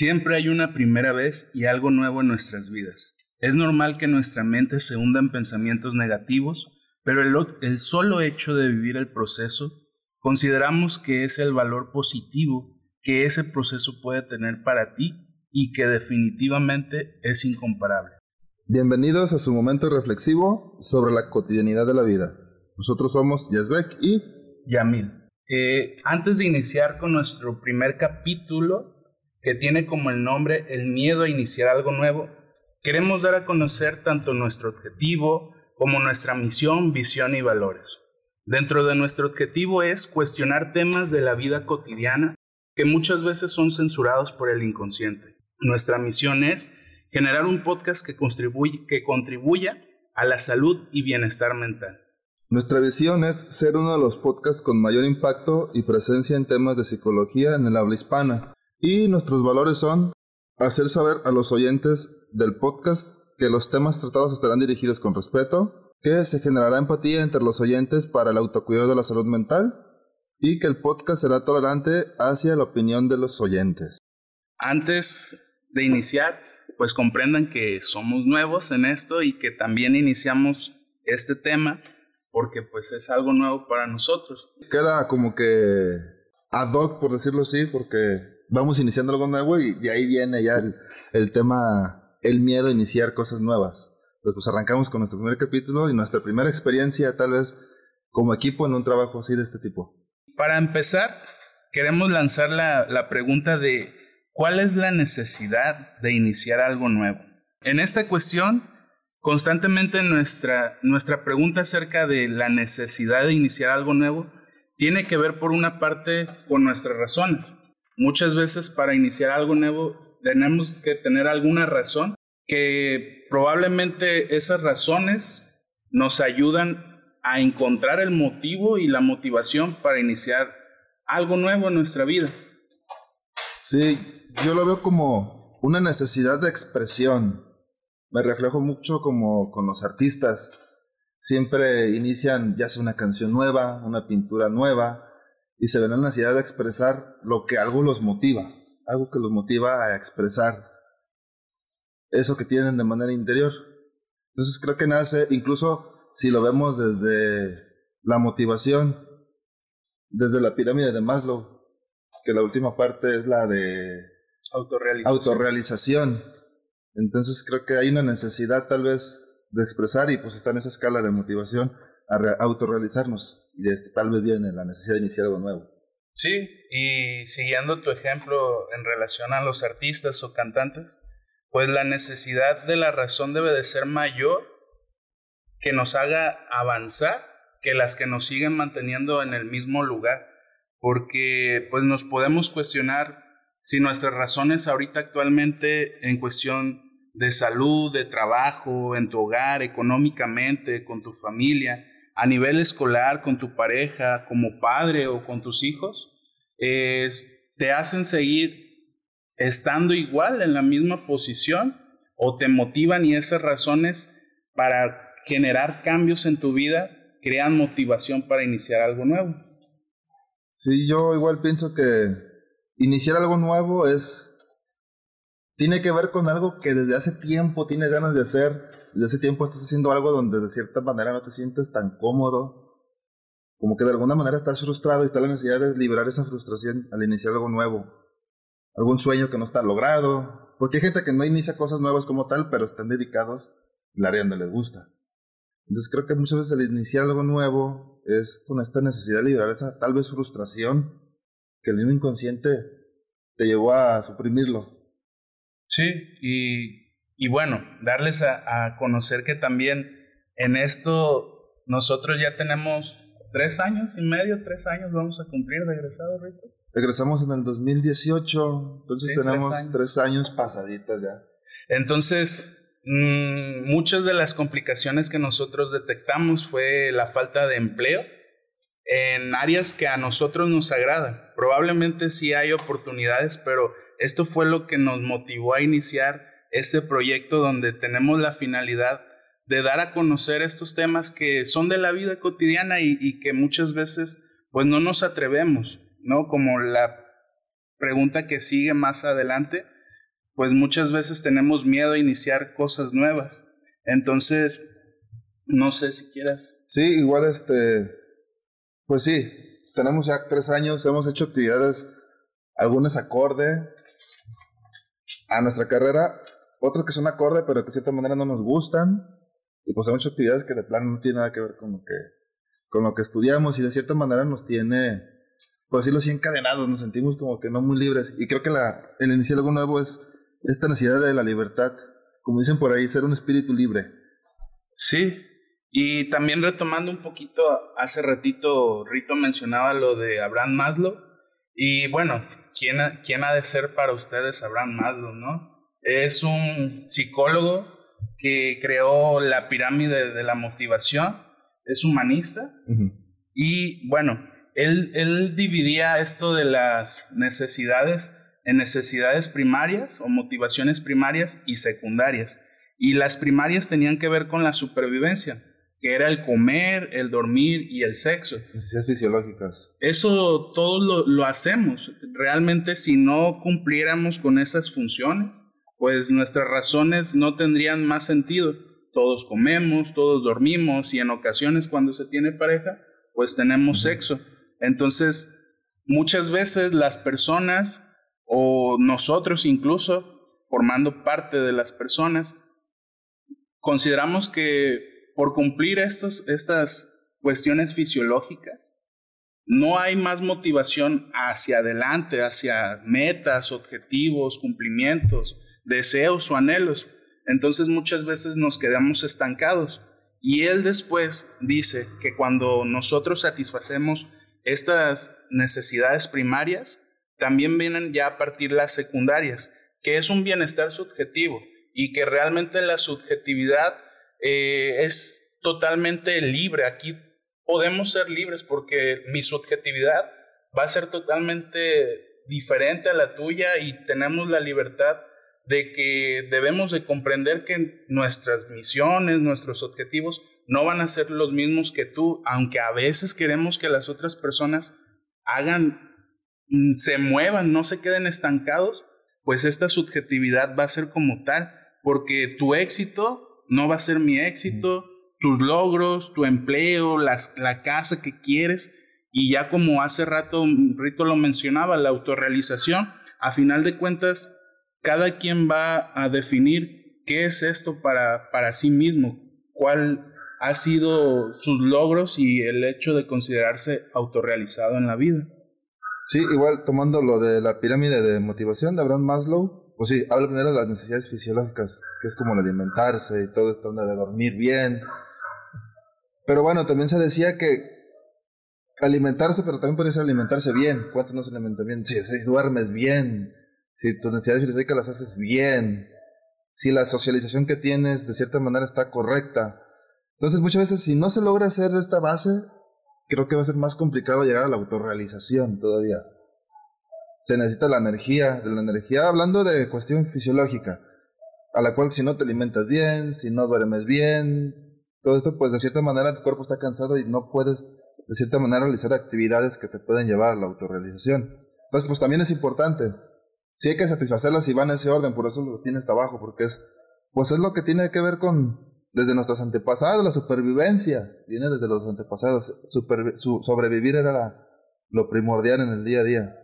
Siempre hay una primera vez y algo nuevo en nuestras vidas. Es normal que nuestra mente se hunda en pensamientos negativos, pero el, solo hecho de vivir el proceso consideramos que es el valor positivo que ese proceso puede tener para ti y que definitivamente es incomparable. Bienvenidos a su momento reflexivo sobre la cotidianidad de la vida. Nosotros somos Yasbek y Yamil. Eh, antes de iniciar con nuestro primer capítulo, que tiene como el nombre El miedo a iniciar algo nuevo, queremos dar a conocer tanto nuestro objetivo como nuestra misión, visión y valores. Dentro de nuestro objetivo es cuestionar temas de la vida cotidiana que muchas veces son censurados por el inconsciente. Nuestra misión es generar un podcast que, que contribuya a la salud y bienestar mental. Nuestra visión es ser uno de los podcasts con mayor impacto y presencia en temas de psicología en el habla hispana. Y nuestros valores son hacer saber a los oyentes del podcast que los temas tratados estarán dirigidos con respeto, que se generará empatía entre los oyentes para el autocuidado de la salud mental y que el podcast será tolerante hacia la opinión de los oyentes. Antes de iniciar, pues comprendan que somos nuevos en esto y que también iniciamos este tema porque pues es algo nuevo para nosotros. Queda como que ad hoc, por decirlo así, porque vamos iniciando algo nuevo y de ahí viene ya el, tema, el miedo a iniciar cosas nuevas. Pues, pues arrancamos con nuestro primer capítulo y nuestra primera experiencia tal vez como equipo en un trabajo así de este tipo. Para empezar, queremos lanzar la, la pregunta de ¿cuál es la necesidad de iniciar algo nuevo? En esta cuestión, constantemente nuestra, nuestra pregunta acerca de la necesidad de iniciar algo nuevo tiene que ver por una parte con nuestras razones. Muchas veces para iniciar algo nuevo tenemos que tener alguna razón que probablemente esas razones nos ayudan a encontrar el motivo y la motivación para iniciar algo nuevo en nuestra vida. Sí, yo lo veo como una necesidad de expresión. Me reflejo mucho como con los artistas. Siempre inician ya sea una canción nueva, una pintura nueva, y se ven la necesidad de expresar lo que algo los motiva, algo que los motiva a expresar eso que tienen de manera interior. Entonces creo que nace, incluso si lo vemos desde la motivación, desde la pirámide de Maslow, que la última parte es la de autorrealización. autorrealización. Entonces creo que hay una necesidad tal vez de expresar y pues está en esa escala de motivación a autorrealizarnos y de, tal vez viene la necesidad de iniciar algo nuevo. Sí, y siguiendo tu ejemplo en relación a los artistas o cantantes, pues la necesidad de la razón debe de ser mayor que nos haga avanzar que las que nos siguen manteniendo en el mismo lugar, porque pues nos podemos cuestionar si nuestras razones ahorita actualmente en cuestión de salud, de trabajo, en tu hogar, económicamente, con tu familia, a nivel escolar, con tu pareja, como padre o con tus hijos, te hacen seguir estando igual en la misma posición o te motivan y esas razones para generar cambios en tu vida crean motivación para iniciar algo nuevo. Sí, yo igual pienso que iniciar algo nuevo es tiene que ver con algo que desde hace tiempo tienes ganas de hacer desde ese tiempo estás haciendo algo donde de cierta manera no te sientes tan cómodo, como que de alguna manera estás frustrado y está la necesidad de liberar esa frustración al iniciar algo nuevo, algún sueño que no está logrado, porque hay gente que no inicia cosas nuevas como tal, pero están dedicados al área donde les gusta. Entonces creo que muchas veces al iniciar algo nuevo es con esta necesidad de liberar esa tal vez frustración que el mismo inconsciente te llevó a suprimirlo. Sí, y y bueno, darles a, conocer que también en esto nosotros ya tenemos tres años y medio, tres años vamos a cumplir regresado, Rico. Regresamos en el 2018, entonces tenemos tres años. pasaditas ya. Entonces, mm, muchas de las complicaciones que nosotros detectamos fue la falta de empleo en áreas que a nosotros nos agradan. Probablemente sí hay oportunidades, pero esto fue lo que nos motivó a iniciar este proyecto donde tenemos la finalidad de dar a conocer estos temas que son de la vida cotidiana y, que muchas veces pues no nos atrevemos, ¿no? Como la pregunta que sigue más adelante, pues muchas veces tenemos miedo a iniciar cosas nuevas. Entonces, no sé si quieras. Sí, igual este, pues sí, tenemos ya tres años, hemos hecho actividades, algunas acorde a nuestra carrera, otras que son acorde, pero que de cierta manera no nos gustan. Y pues hemos hecho actividades que de plano no tienen nada que ver con lo que, con lo que estudiamos y de cierta manera nos tiene, por decirlo así, encadenados, nos sentimos como que no muy libres. Y creo que la, el iniciar algo nuevo es esta necesidad de la libertad, como dicen por ahí, ser un espíritu libre. Sí, y también retomando un poquito, hace ratito Rito mencionaba lo de Abraham Maslow. Y bueno, ¿quién, quién ha de ser para ustedes Abraham Maslow, no? Es un psicólogo que creó la pirámide de la motivación, es humanista. Y bueno, él, él dividía esto de las necesidades en necesidades primarias o motivaciones primarias y secundarias. Y las primarias tenían que ver con la supervivencia que era el comer, el dormir y el sexo. Necesidades fisiológicas. Eso todo lo, lo, hacemos. Realmente si no cumpliéramos con esas funciones, pues nuestras razones no tendrían más sentido. Todos comemos, todos dormimos y en ocasiones cuando se tiene pareja, pues tenemos sexo. Entonces, muchas veces las personas o nosotros incluso, formando parte de las personas, consideramos que por cumplir estos, estas cuestiones fisiológicas, no hay más motivación hacia adelante, hacia metas, objetivos, cumplimientos, deseos o anhelos. Entonces muchas veces nos quedamos estancados. Y él después dice que cuando nosotros satisfacemos estas necesidades primarias, también vienen ya a partir las secundarias, que es un bienestar subjetivo y que realmente la subjetividad eh, es totalmente libre. Aquí podemos ser libres porque mi subjetividad va a ser totalmente diferente a la tuya y tenemos la libertad de que debemos de comprender que nuestras misiones, nuestros objetivos no van a ser los mismos que tú, aunque a veces queremos que las otras personas hagan, mm, se muevan, no se queden estancados, pues esta subjetividad va a ser como tal, porque tu éxito no va a ser mi éxito, tus logros, tu empleo, las, la casa que quieres. Y ya como hace rato Rito lo mencionaba, la autorrealización, a final de cuentas, cada quien va a definir qué es esto para, para sí mismo, cuál ha sido sus logros y el hecho de considerarse autorrealizado en la vida. Sí, igual tomando lo de la pirámide de motivación de Abraham Maslow, pues sí, habla primero de las necesidades fisiológicas, que es como el alimentarse y todo esto, de dormir bien. Pero bueno, también se decía que alimentarse, pero también puede ser alimentarse bien. ¿Cuánto no se alimenta bien? Si, si duermes bien, si tus necesidades fisiológicas las haces bien, si la socialización que tienes de cierta manera está correcta. Entonces muchas veces si no se logra hacer esta base, creo que va a ser más complicado llegar a la autorrealización todavía se necesita la energía, de la energía hablando de cuestión fisiológica, a la cual si no te alimentas bien, si no duermes bien, todo esto pues de cierta manera tu cuerpo está cansado y no puedes de cierta manera realizar actividades que te pueden llevar a la autorrealización. Entonces pues también es importante, si hay que satisfacerlas y van en ese orden, por eso lo tiene hasta abajo, porque es pues es lo que tiene que ver con desde nuestros antepasados, la supervivencia, viene desde los antepasados, sobrevivir era lo primordial en el día a día.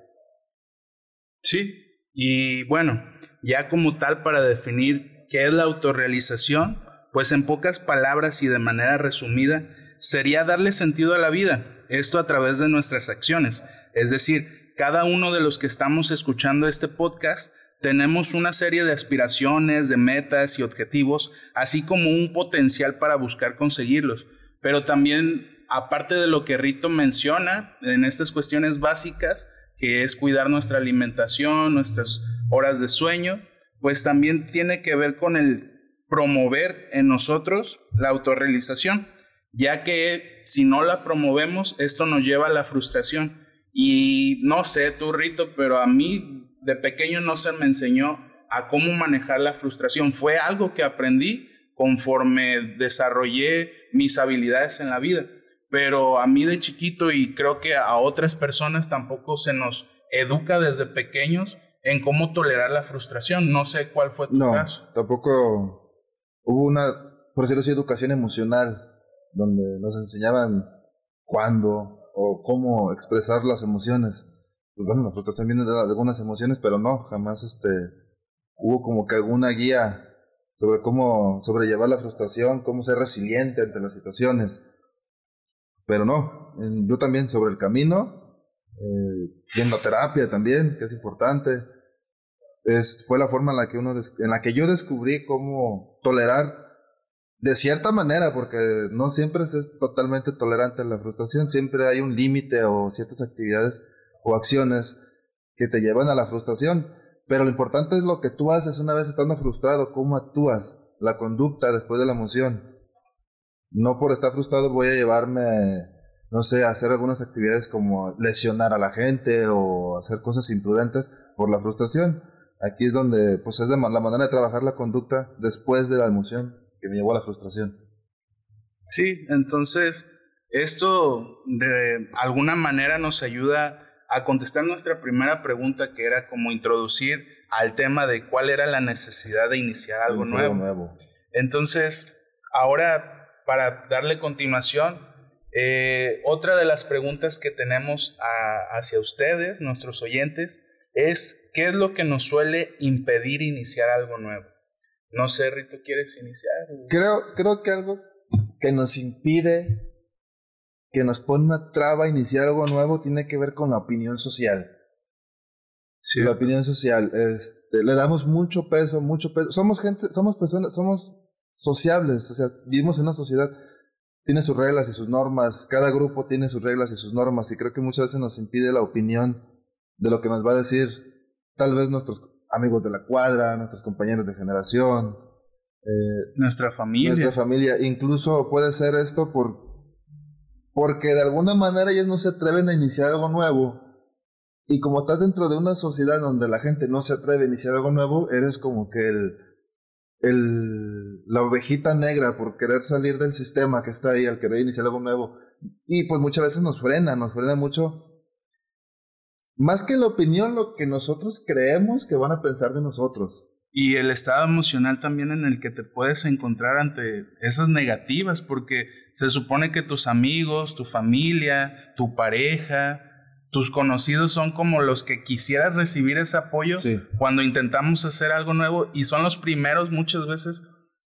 Sí, y bueno, ya como tal para definir qué es la autorrealización, pues en pocas palabras y de manera resumida, sería darle sentido a la vida, esto a través de nuestras acciones. Es decir, cada uno de los que estamos escuchando este podcast tenemos una serie de aspiraciones, de metas y objetivos, así como un potencial para buscar conseguirlos. Pero también, aparte de lo que Rito menciona en estas cuestiones básicas, que es cuidar nuestra alimentación, nuestras horas de sueño, pues también tiene que ver con el promover en nosotros la autorrealización, ya que si no la promovemos, esto nos lleva a la frustración. Y no sé tú, Rito, pero a mí de pequeño no se me enseñó a cómo manejar la frustración. Fue algo que aprendí conforme desarrollé mis habilidades en la vida pero a mí de chiquito y creo que a otras personas tampoco se nos educa desde pequeños en cómo tolerar la frustración. No sé cuál fue tu no, caso. Tampoco hubo una, por decirlo así, educación emocional, donde nos enseñaban cuándo o cómo expresar las emociones. Pues bueno, la frustración viene de algunas emociones, pero no, jamás este, hubo como que alguna guía sobre cómo sobrellevar la frustración, cómo ser resiliente ante las situaciones. Pero no, yo también sobre el camino, eh, yendo a terapia también, que es importante. Es, fue la forma en la que uno en la que yo descubrí cómo tolerar de cierta manera, porque no siempre es totalmente tolerante a la frustración, siempre hay un límite o ciertas actividades o acciones que te llevan a la frustración. Pero lo importante es lo que tú haces una vez estando frustrado, cómo actúas, la conducta después de la emoción. No por estar frustrado voy a llevarme, no sé, a hacer algunas actividades como lesionar a la gente o hacer cosas imprudentes por la frustración. Aquí es donde, pues es la manera de trabajar la conducta después de la emoción que me llevó a la frustración. Sí, entonces esto de alguna manera nos ayuda a contestar nuestra primera pregunta que era como introducir al tema de cuál era la necesidad de iniciar algo nuevo. Entonces, ahora para darle continuación, eh, otra de las preguntas que tenemos hacia ustedes, nuestros oyentes, es ¿qué es lo que nos suele impedir iniciar algo nuevo? No sé, Rito, ¿quieres iniciar? Creo, creo que algo que nos impide que nos pone una traba a iniciar algo nuevo tiene que ver con la opinión social. Sí. La opinión social. Este, le damos mucho peso, mucho peso. Somos gente, somos personas, somos sociables, o sea, vivimos en una sociedad, tiene sus reglas y sus normas, cada grupo tiene sus reglas y sus normas, y creo que muchas veces nos impide la opinión de lo que nos va a decir tal vez nuestros amigos de la cuadra, nuestros compañeros de generación, eh, nuestra familia. Nuestra familia. Incluso puede ser esto por porque de alguna manera ellos no se atreven a iniciar algo nuevo. Y como estás dentro de una sociedad donde la gente no se atreve a iniciar algo nuevo, eres como que el, el, la ovejita negra por querer salir del sistema que está ahí, al querer iniciar algo nuevo. Y pues muchas veces nos frena, nos frena mucho. Más que la opinión, lo que nosotros creemos que van a pensar de nosotros. Y el estado emocional también en el que te puedes encontrar ante esas negativas, porque se supone que tus amigos, tu familia, tu pareja, tus conocidos son como los que quisieras recibir ese apoyo cuando intentamos hacer algo nuevo y son los primeros muchas veces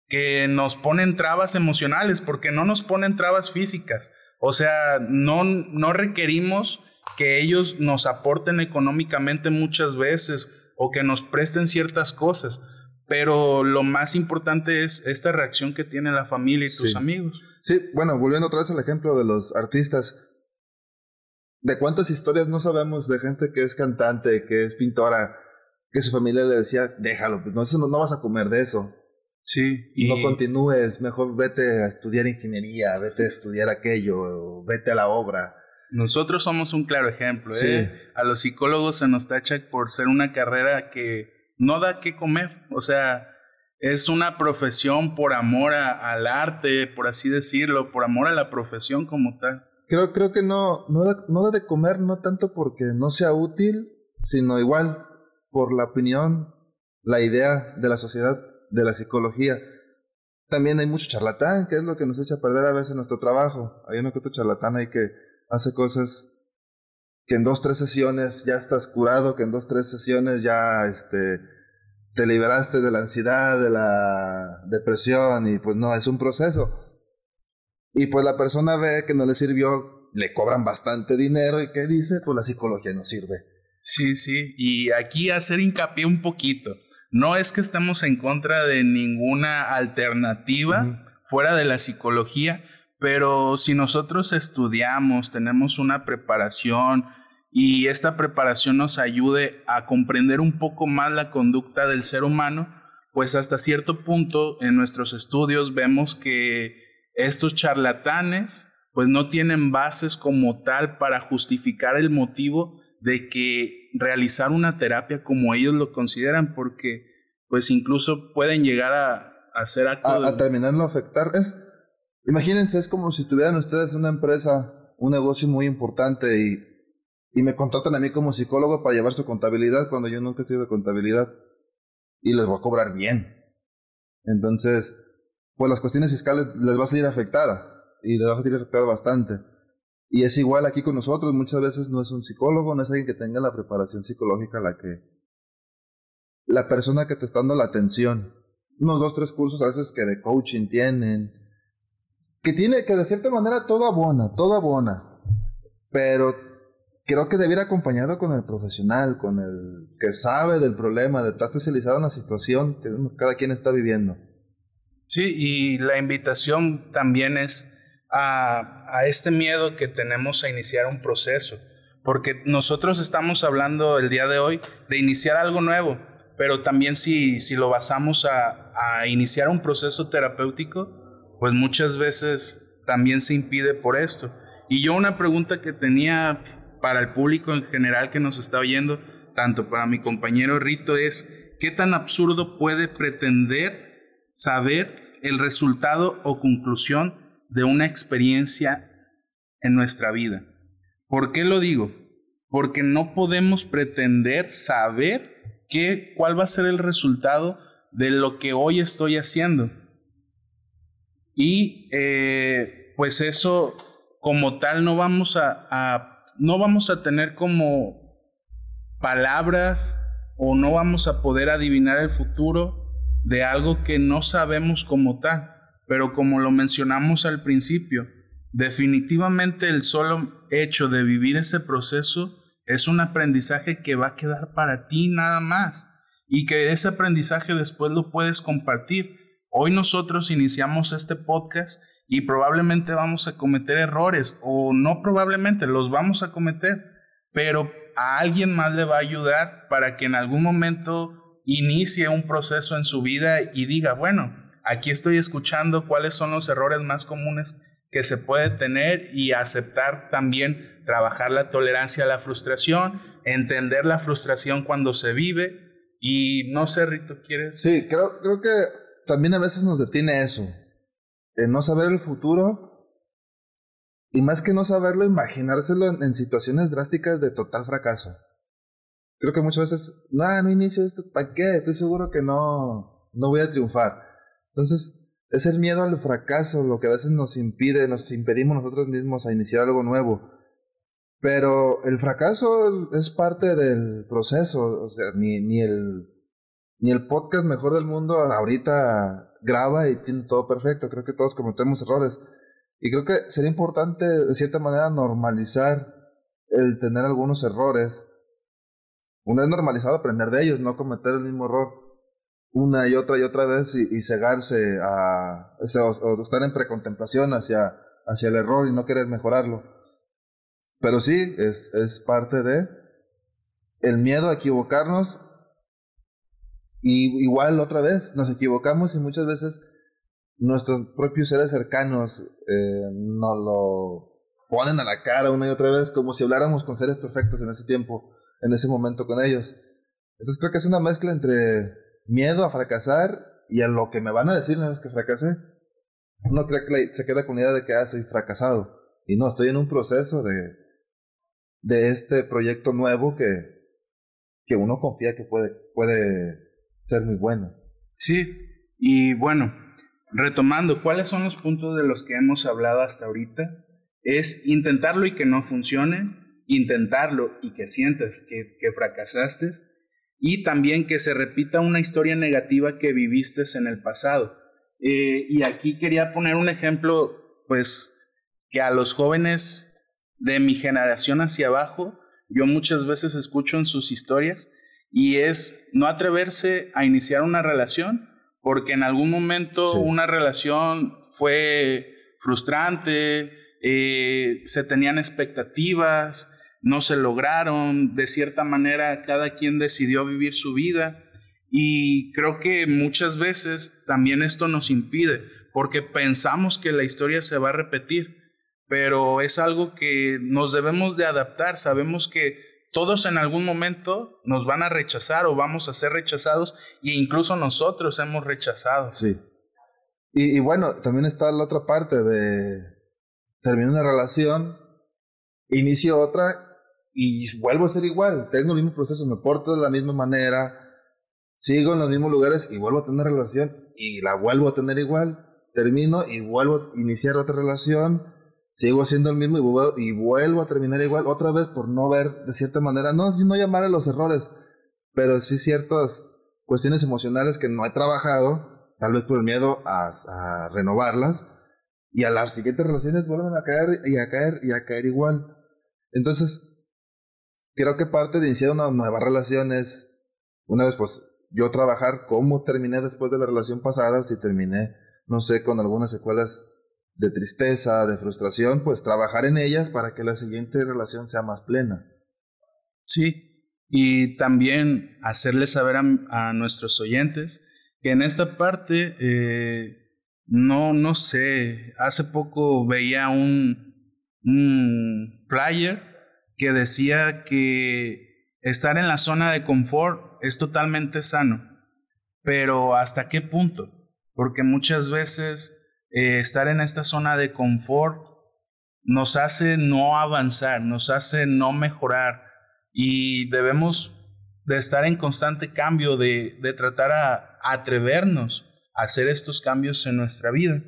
que nos ponen trabas emocionales porque no nos ponen trabas físicas. O sea, no, no requerimos que ellos nos aporten económicamente muchas veces o que nos presten ciertas cosas. Pero lo más importante es esta reacción que tiene la familia y tus amigos. Sí, bueno, volviendo otra vez al ejemplo de los artistas. ¿De cuántas historias no sabemos de gente que es cantante, que es pintora, que su familia le decía, déjalo, pues no, no, vas a comer de eso? Sí. Y... No continúes, mejor vete a estudiar ingeniería, vete a estudiar aquello, vete a la obra. Nosotros somos un claro ejemplo. ¿eh? A los psicólogos se nos tacha por ser una carrera que no da que comer. O sea, es una profesión por amor al arte, por así decirlo, por amor a la profesión como tal. Creo, creo que no, no, da, no da de comer, no tanto porque no sea útil, sino igual por la opinión, la idea de la sociedad, de la psicología. También hay mucho charlatán, que es lo que nos echa a perder a veces nuestro trabajo. Hay uno que otro charlatán ahí que hace cosas que en dos, tres sesiones ya estás curado, que en dos, tres sesiones ya este, te liberaste de la ansiedad, de la depresión y pues no, es un proceso. Y pues la persona ve que no le sirvió, le cobran bastante dinero y ¿qué dice? Pues la psicología no sirve. Sí, sí, y aquí hacer hincapié un poquito. No es que estemos en contra de ninguna alternativa fuera de la psicología, pero si nosotros estudiamos, tenemos una preparación, y esta preparación nos ayude a comprender un poco más la conducta del ser humano, pues hasta cierto punto en nuestros estudios vemos que estos charlatanes pues no tienen bases como tal para justificar el motivo de que realizar una terapia como ellos lo consideran, porque pues incluso pueden llegar a, hacer actos... A, a terminarlo afectar. Es, imagínense, es como si tuvieran ustedes una empresa, un negocio muy importante y y me contratan a mí como psicólogo para llevar su contabilidad cuando yo nunca estudiado de contabilidad y les voy a cobrar bien. Entonces, pues las cuestiones fiscales les va a salir afectada y les va a salir afectada bastante. Y es igual aquí con nosotros, muchas veces no es un psicólogo, no es alguien que tenga la preparación psicológica la que la persona que te está dando la atención. Unos dos, tres cursos a veces que de coaching tienen, que tiene que de cierta manera todo abona, todo abona, pero creo que debiera acompañado con el profesional, con el que sabe del problema, de estar especializado en la situación que cada quien está viviendo. Sí, y la invitación también es a, a este miedo que tenemos a iniciar un proceso, porque nosotros estamos hablando el día de hoy de iniciar algo nuevo, pero también si, si lo basamos a, a iniciar un proceso terapéutico, pues muchas veces también se impide por esto. Y yo una pregunta que tenía para el público en general que nos está oyendo, tanto para mi compañero Rito, es qué tan absurdo puede pretender saber el resultado o conclusión de una experiencia en nuestra vida. ¿Por qué lo digo? Porque no podemos pretender saber qué, cuál va a ser el resultado de lo que hoy estoy haciendo. Y eh, pues eso como tal no vamos a, no vamos a tener como palabras o no vamos a poder adivinar el futuro de algo que no sabemos como tal. Pero como lo mencionamos al principio, definitivamente el solo hecho de vivir ese proceso es un aprendizaje que va a quedar para ti nada más y que ese aprendizaje después lo puedes compartir. Hoy nosotros iniciamos este podcast y probablemente vamos a cometer errores o no probablemente los vamos a cometer, pero a alguien más le va a ayudar para que en algún momento inicie un proceso en su vida y diga, bueno, aquí estoy escuchando cuáles son los errores más comunes que se puede tener y aceptar también trabajar la tolerancia a la frustración, entender la frustración cuando se vive y no sé, Rito, ¿quieres? Sí, creo, creo que también a veces nos detiene eso, el no saber el futuro y más que no saberlo, imaginárselo en, situaciones drásticas de total fracaso. Creo que muchas veces, no, no inicio esto, ¿para qué? Estoy seguro que no, no voy a triunfar. Entonces, es el miedo al fracaso lo que a veces nos impide, nos impedimos nosotros mismos a iniciar algo nuevo. Pero el fracaso es parte del proceso, o sea, ni, ni, el, ni el podcast mejor del mundo ahorita graba y tiene todo perfecto, creo que todos cometemos errores. Y creo que sería importante, de cierta manera, normalizar el tener algunos errores. Una vez normalizado, aprender de ellos, no cometer el mismo error una y otra y otra vez y, cegarse a, o, estar en precontemplación hacia, hacia el error y no querer mejorarlo. Pero sí, es, es parte de el miedo a equivocarnos. Y igual otra vez, nos equivocamos y muchas veces nuestros propios seres cercanos eh, nos lo ponen a la cara una y otra vez como si habláramos con seres perfectos en ese tiempo, en ese momento con ellos. Entonces creo que es una mezcla entre miedo a fracasar y a lo que me van a decir una vez que fracasé. Uno cree que se queda con la idea de que ah, soy fracasado. Y no, estoy en un proceso de, de este proyecto nuevo que, que uno confía que puede, puede ser muy bueno. Sí, y bueno, retomando, ¿cuáles son los puntos de los que hemos hablado hasta ahorita? Es intentarlo y que no funcione, intentarlo y que sientas que, fracasaste, y también que se repita una historia negativa que viviste en el pasado. Eh, y aquí quería poner un ejemplo, pues, que a los jóvenes de mi generación hacia abajo, yo muchas veces escucho en sus historias y es no atreverse a iniciar una relación porque en algún momento una relación fue frustrante, eh, se tenían expectativas, no se lograron, de cierta manera cada quien decidió vivir su vida y creo que muchas veces también esto nos impide porque pensamos que la historia se va a repetir pero es algo que nos debemos de adaptar. Sabemos que todos en algún momento nos van a rechazar o vamos a ser rechazados e incluso nosotros hemos rechazado. Sí. Y, bueno, también está la otra parte de terminar una relación, inicio otra y vuelvo a ser igual. Tengo el mismo proceso, me porto de la misma manera, sigo en los mismos lugares y vuelvo a tener relación y la vuelvo a tener igual. Termino y vuelvo a iniciar otra relación, sigo haciendo el mismo y vuelvo, y vuelvo a terminar igual otra vez por no ver de cierta manera, no, no llamar a los errores, pero sí ciertas cuestiones emocionales que no he trabajado, tal vez por el miedo a, a renovarlas, y a las siguientes relaciones vuelven a caer y a caer y a caer igual. Entonces, creo que parte de iniciar una nueva relación es, una vez pues, yo trabajar cómo terminé después de la relación pasada, si terminé, no sé, con algunas secuelas de tristeza, de frustración, pues trabajar en ellas para que la siguiente relación sea más plena. Sí, y también hacerles saber a, nuestros oyentes que en esta parte, eh, no, no sé, hace poco veía un, un flyer que decía que estar en la zona de confort es totalmente sano, pero ¿hasta qué punto? Porque muchas veces eh, estar en esta zona de confort nos hace no avanzar, nos hace no mejorar y debemos de estar en constante cambio, de, de tratar a, atrevernos a hacer estos cambios en nuestra vida.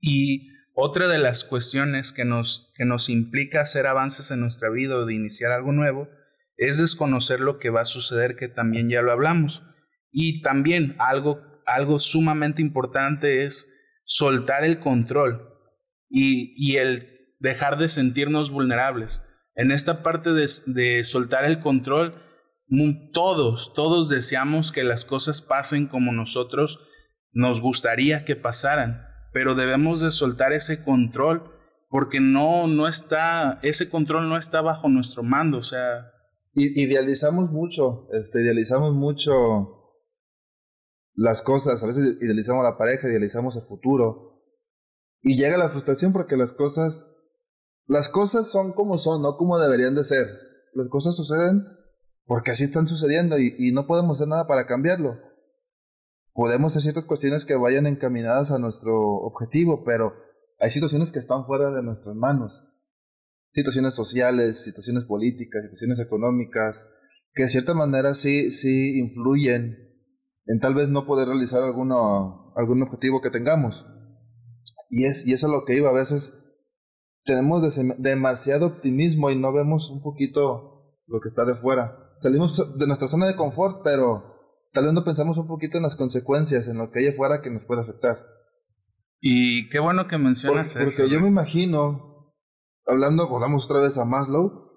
Y otra de las cuestiones que nos, que nos implica hacer avances en nuestra vida o de iniciar algo nuevo es desconocer lo que va a suceder, que también ya lo hablamos. Y también algo, algo sumamente importante es soltar el control y, y el dejar de sentirnos vulnerables. En esta parte de, de soltar el control, todos, todos deseamos que las cosas pasen como nosotros nos gustaría que pasaran pero debemos de soltar ese control porque no, no está, ese control no está bajo nuestro mando, o sea... Idealizamos mucho, este, idealizamos mucho las cosas, a veces idealizamos la pareja, idealizamos el futuro, y llega la frustración porque las cosas, las cosas son como son, no como deberían de ser. Las cosas suceden porque así están sucediendo y, y no podemos hacer nada para cambiarlo podemos hacer ciertas cuestiones que vayan encaminadas a nuestro objetivo, pero hay situaciones que están fuera de nuestras manos. Situaciones sociales, situaciones políticas, situaciones económicas, que de cierta manera sí, sí influyen en tal vez no poder realizar alguno, algún objetivo que tengamos. Y, es, y eso es lo que iba. A veces tenemos demasiado optimismo y no vemos un poquito lo que está de fuera. Salimos de nuestra zona de confort, pero tal vez no pensamos un poquito en las consecuencias, en lo que hay afuera que nos puede afectar. Y qué bueno que mencionas eso. Porque yo me imagino, hablando, volvamos otra vez a Maslow,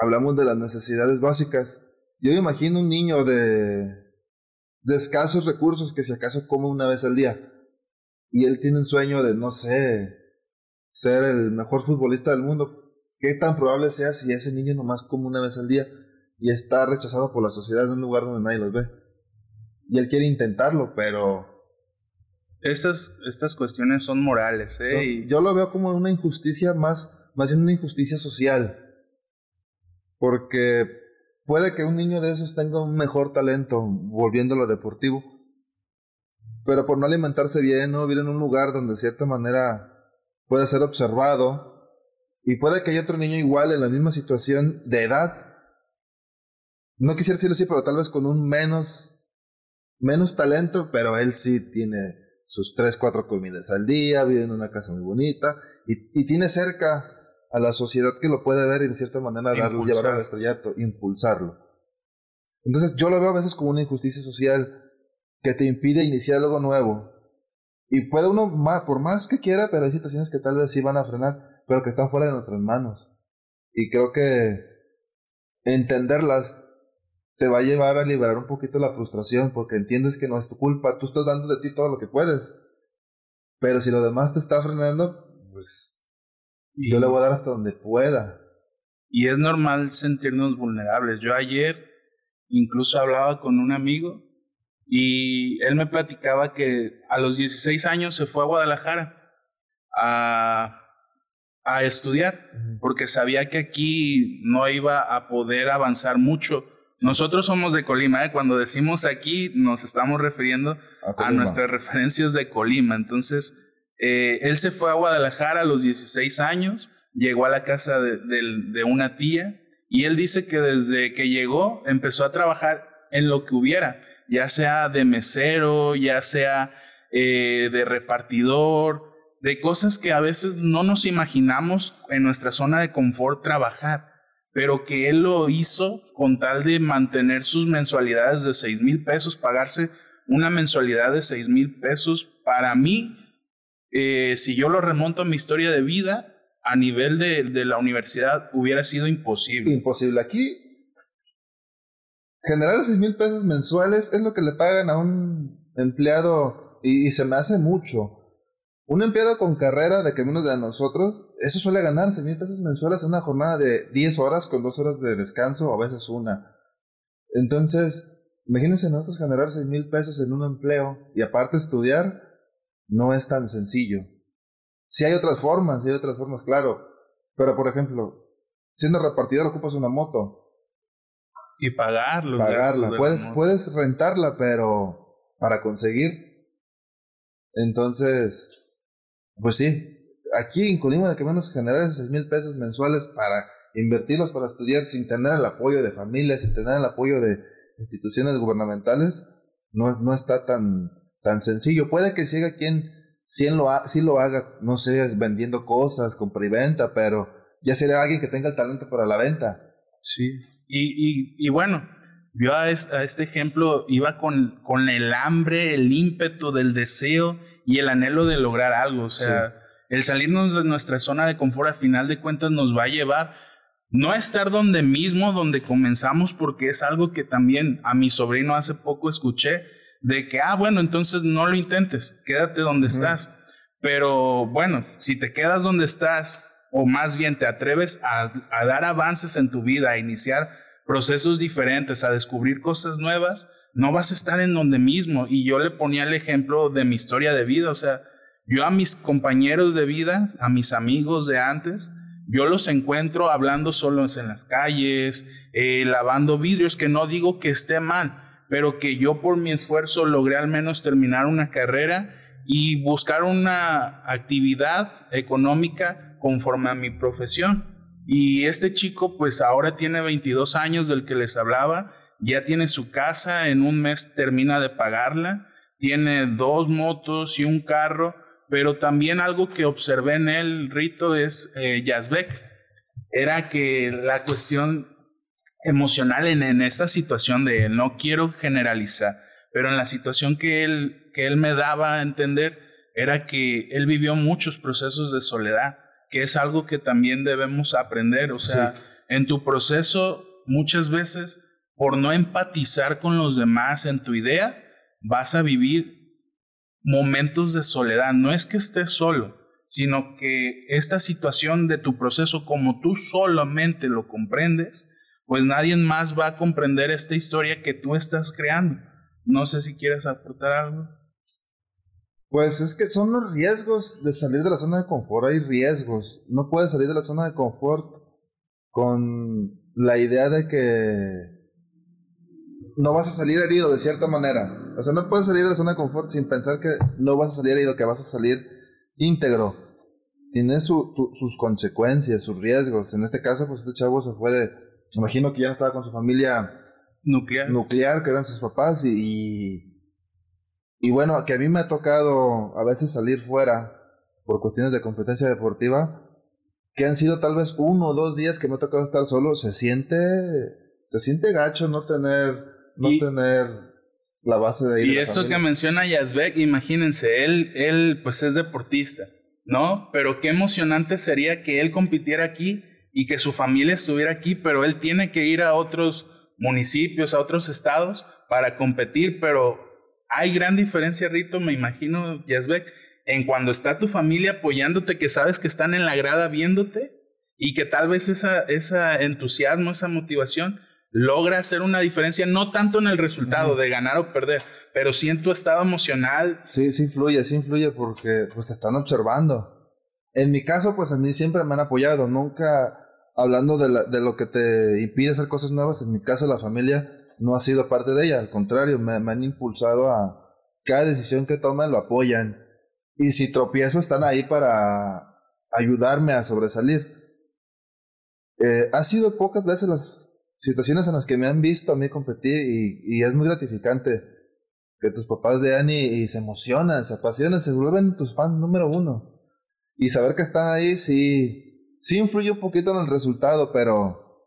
hablamos de las necesidades básicas. Yo me imagino un niño de, de escasos recursos que si acaso come una vez al día. Y él tiene un sueño de, no sé, ser el mejor futbolista del mundo. ¿Qué tan probable sea si ese niño nomás come una vez al día? y está rechazado por la sociedad en un lugar donde nadie los ve. Y él quiere intentarlo, pero... Estas, estas cuestiones son morales, ¿eh? Yo lo veo como una injusticia más, más bien una injusticia social. Porque puede que un niño de esos tenga un mejor talento volviéndolo deportivo. Pero por no alimentarse bien, no vivir en un lugar donde de cierta manera puede ser observado. Y puede que haya otro niño igual en la misma situación de edad no quisiera decirlo así, pero tal vez con un menos, menos talento, pero él sí tiene sus tres, cuatro comidas al día, vive en una casa muy bonita y tiene cerca a la sociedad que lo puede ver y de cierta manera darlo, llevarlo al estrellato, impulsarlo. Entonces yo lo veo a veces como una injusticia social que te impide iniciar algo nuevo. Y puede uno, más, por más que quiera, pero hay situaciones que tal vez sí van a frenar, pero que están fuera de nuestras manos. Y creo que entenderlas te va a llevar a liberar un poquito la frustración porque entiendes que no es tu culpa, tú estás dando de ti todo lo que puedes. Pero si lo demás te está frenando, pues yo le voy a dar hasta donde pueda. Y es normal sentirnos vulnerables. Yo ayer incluso hablaba con un amigo y él me platicaba que a los 16 años se fue a Guadalajara a, a estudiar porque sabía que aquí no iba a poder avanzar mucho nosotros somos de Colima, ¿eh? cuando decimos aquí nos estamos refiriendo a, nuestras referencias de Colima. Entonces, eh, él se fue a Guadalajara a los 16 años llegó a la casa de, una tía y él dice que desde que llegó empezó a trabajar en lo que hubiera, ya sea de mesero, ya sea eh, de repartidor, de cosas que a veces no nos imaginamos en nuestra zona de confort trabajar, pero que él lo hizo con tal de mantener sus mensualidades de seis mil pesos, pagarse una mensualidad de seis mil pesos. Para mí, eh, si yo lo remonto a mi historia de vida, a nivel de, la universidad hubiera sido imposible. Imposible. Aquí, generar seis mil pesos mensuales es lo que le pagan a un empleado y, se me hace mucho. Un empleado con carrera de que menos de nosotros, eso suele ganar seis mil pesos mensuales en una jornada de 10 horas con dos horas de descanso o a veces una. Entonces, imagínense nosotros generar seis mil pesos en un empleo y aparte estudiar, no es tan sencillo. Si hay otras formas, hay otras formas, claro. Pero, por ejemplo, siendo repartidor ocupas una moto. Y pagarlo. Pagarla. Puedes, puedes rentarla, pero para conseguir. Entonces, pues sí. Aquí en Colima de que menos generar esos mil pesos mensuales para invertirlos para estudiar sin tener el apoyo de familias, sin tener el apoyo de instituciones gubernamentales, no, no está tan, tan sencillo. Puede que siga quien si lo, si lo haga, no sé, vendiendo cosas, con preventa, pero ya sería alguien que tenga el talento para la venta. Sí, y, y, y bueno, yo a este, a este, ejemplo iba con, con el hambre, el ímpetu del deseo y el anhelo de lograr algo. O sea, el salirnos de nuestra zona de confort al final de cuentas nos va a llevar no a estar donde mismo, donde comenzamos, porque es algo que también a mi sobrino hace poco escuché, de que, ah, bueno, entonces no lo intentes, quédate donde estás. Pero bueno, si te quedas donde estás, o más bien te atreves a, dar avances en tu vida, a iniciar procesos diferentes, a descubrir cosas nuevas, no vas a estar en donde mismo. Y yo le ponía el ejemplo de mi historia de vida, o sea, yo a mis compañeros de vida, a mis amigos de antes, yo los encuentro hablando solos en las calles, eh, lavando vidrios, que no digo que esté mal, pero que yo por mi esfuerzo logré al menos terminar una carrera y buscar una actividad económica conforme a mi profesión. Y este chico pues ahora tiene 22 años del que les hablaba, ya tiene su casa, en un mes termina de pagarla, tiene dos motos y un carro, pero también algo que observé en él, Rito, es eh, Era que la cuestión emocional en, en esta situación de él. No quiero generalizar, pero en la situación que él, que él me daba a entender era que él vivió muchos procesos de soledad, que es algo que también debemos aprender. O sea, en tu proceso, muchas veces, por no empatizar con los demás en tu idea, vas a vivir momentos de soledad. No es que estés solo, sino que esta situación de tu proceso, como tú solamente lo comprendes, pues nadie más va a comprender esta historia que tú estás creando. No sé si quieres aportar algo. Pues es que son los riesgos de salir de la zona de confort. Hay riesgos. No puedes salir de la zona de confort con la idea de que no vas a salir herido de cierta manera. O sea, no puedes salir de la zona de confort sin pensar que no vas a salir herido, que vas a salir íntegro. Tiene sus consecuencias, sus riesgos. En este caso, pues este chavo se fue de imagino que ya no estaba con su familia nuclear, nuclear que eran sus papás y, y, bueno, que a mí me ha tocado a veces salir fuera por cuestiones de competencia deportiva, que han sido tal vez uno o dos días que me ha tocado estar solo, se siente, se siente gacho no tener, no tener la base de ir. Y esto que menciona Yazbek, imagínense, él, él pues es deportista, ¿no? Pero qué emocionante sería que él compitiera aquí y que su familia estuviera aquí, pero él tiene que ir a otros municipios, a otros estados para competir, pero hay gran diferencia, Rito, me imagino, Yazbek, en cuando está tu familia apoyándote, que sabes que están en la grada viéndote y que tal vez esa, esa entusiasmo, esa motivación logra hacer una diferencia, no tanto en el resultado de ganar o perder, pero sí en tu estado emocional. Sí, sí influye, sí influye porque pues te están observando. En mi caso, pues a mí siempre me han apoyado, nunca hablando de, la, de lo que te impide hacer cosas nuevas, en mi caso la familia no ha sido parte de ella, al contrario, me, han impulsado a cada decisión que tomen lo apoyan. Y si tropiezo están ahí para ayudarme a sobresalir. Eh, ha sido pocas veces las situaciones en las que me han visto a mí competir y, y es muy gratificante que tus papás vean y, se emocionan, se apasionan, se vuelven tus fans número uno. Y saber que están ahí sí, sí influye un poquito en el resultado, pero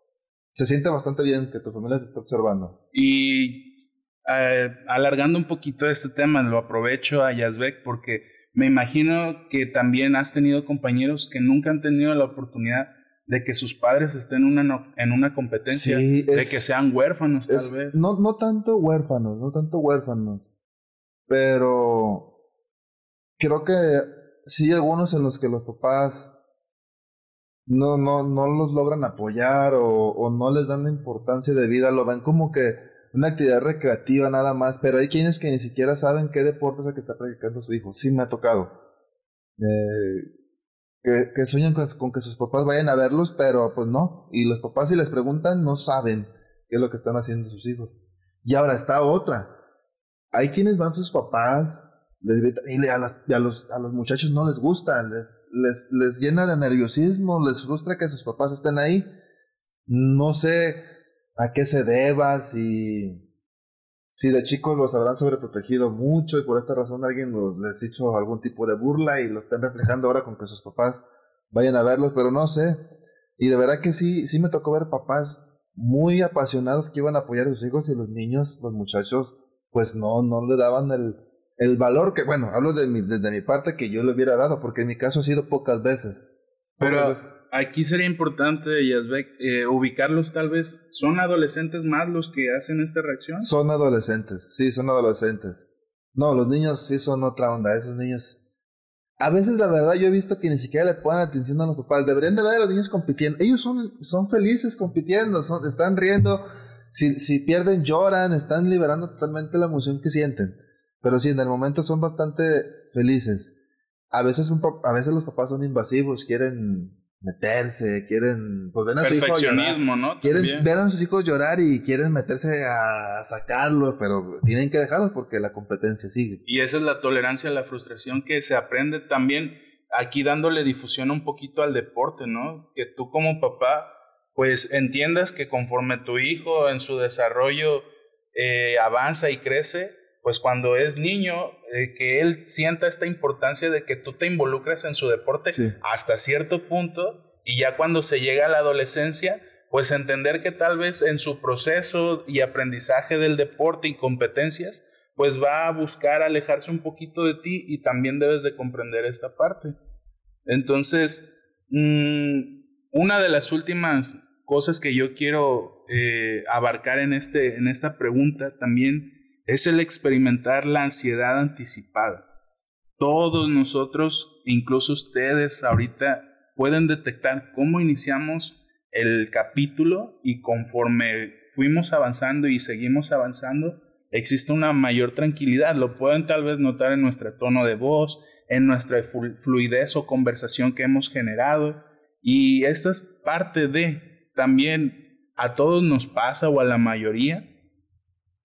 se siente bastante bien que tu familia te esté observando. Y eh, alargando un poquito este tema, lo aprovecho a Yazbek porque me imagino que también has tenido compañeros que nunca han tenido la oportunidad de que sus padres estén en una, en una competencia, de que sean huérfanos tal vez. No, no tanto huérfanos, no tanto huérfanos, pero creo que sí algunos en los que los papás no, no, no los logran apoyar o, no les dan importancia de vida, lo ven como que una actividad recreativa nada más, pero hay quienes que ni siquiera saben qué deporte es el que está practicando su hijo. Sí me ha tocado. Eh, que, que sueñan con, que sus papás vayan a verlos, pero pues no. Y los papás si les preguntan no saben qué es lo que están haciendo sus hijos. Y ahora está otra. Hay quienes van sus papás, les gritan, y a, las, a, los, a los muchachos no les gusta, les, les, les llena de nerviosismo, les frustra que sus papás estén ahí. No sé a qué se deba, si si de chicos los habrán sobreprotegido mucho y por esta razón alguien los, les hizo algún tipo de burla y lo están reflejando ahora con que sus papás vayan a verlos, pero no sé. Y de verdad que sí, sí me tocó ver papás muy apasionados que iban a apoyar a sus hijos y los niños, los muchachos, pues no, no le daban el, el valor que, bueno, hablo de mi, desde mi parte que yo le hubiera dado, porque en mi caso ha sido pocas veces. Pero aquí sería importante, Yazbek, eh, ubicarlos tal vez. ¿Son adolescentes más los que hacen esta reacción? Son adolescentes, sí, son adolescentes. No, los niños sí son otra onda, esos niños. A veces la verdad yo he visto que ni siquiera le ponen atención a los papás. Deberían de ver a los niños compitiendo. Ellos son, son felices compitiendo, son, están riendo. Si, si pierden, lloran, están liberando totalmente la emoción que sienten. Pero sí, en el momento son bastante felices. A veces, un, a veces los papás son invasivos, quieren meterse, quieren pues ven a su hijo llorar, ¿no? quieren ver a sus hijos llorar y quieren meterse a sacarlos, pero tienen que dejarlos porque la competencia sigue. Y esa es la tolerancia a la frustración que se aprende también aquí dándole difusión un poquito al deporte, ¿no? Que tú como papá pues entiendas que conforme tu hijo en su desarrollo eh, avanza y crece, pues cuando es niño, eh, que él sienta esta importancia de que tú te involucras en su deporte hasta cierto punto y ya cuando se llega a la adolescencia, pues entender que tal vez en su proceso y aprendizaje del deporte y competencias, pues va a buscar alejarse un poquito de ti y también debes de comprender esta parte. Entonces, mm, una de las últimas cosas que yo quiero eh, abarcar en, este, en esta pregunta también es el experimentar la ansiedad anticipada. Todos nosotros, incluso ustedes ahorita, pueden detectar cómo iniciamos el capítulo y conforme fuimos avanzando y seguimos avanzando, existe una mayor tranquilidad. Lo pueden tal vez notar en nuestro tono de voz, en nuestra fluidez o conversación que hemos generado. Y eso es parte de, también a todos nos pasa o a la mayoría,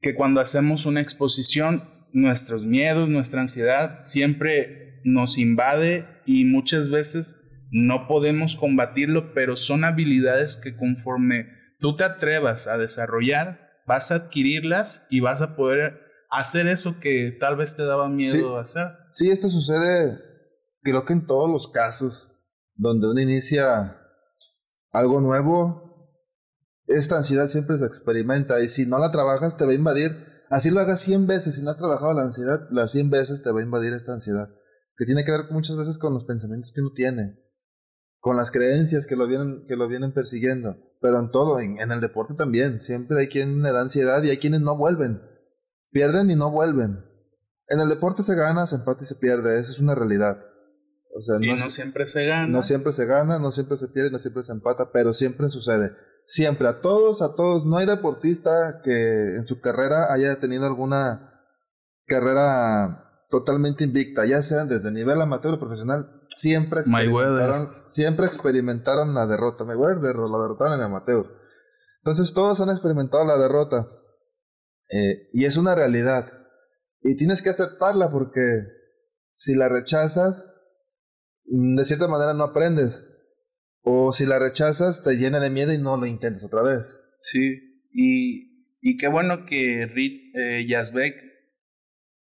que cuando hacemos una exposición, nuestros miedos, nuestra ansiedad siempre nos invade y muchas veces no podemos combatirlo, pero son habilidades que conforme tú te atrevas a desarrollar, vas a adquirirlas y vas a poder hacer eso que tal vez te daba miedo hacer. Sí, esto sucede creo que en todos los casos donde uno inicia algo nuevo, esta ansiedad siempre se experimenta y si no la trabajas te va a invadir. Así lo hagas 100 veces, si no has trabajado la ansiedad, las 100 veces te va a invadir esta ansiedad. Que tiene que ver muchas veces con los pensamientos que uno tiene, con las creencias que lo vienen, que lo vienen persiguiendo. Pero en todo, en, el deporte también, siempre hay quien le da ansiedad y hay quienes no vuelven. Pierden y no vuelven. En el deporte se gana, se empata y se pierde, esa es una realidad. O sea, no, no siempre se gana. No siempre se gana, no siempre se pierde, no siempre se empata, pero siempre sucede siempre, a todos, a todos. No hay deportista que en su carrera haya tenido alguna carrera totalmente invicta, ya sean desde nivel amateur o profesional, siempre experimentaron, siempre experimentaron la derrota. Mayweather la derrotaron en amateur. Entonces todos han experimentado la derrota. Eh, y es una realidad. Y tienes que aceptarla porque si la rechazas, de cierta manera no aprendes. O si la rechazas, te llena de miedo y no lo intentes otra vez. Sí, y, y qué bueno que Rit eh, Yazbek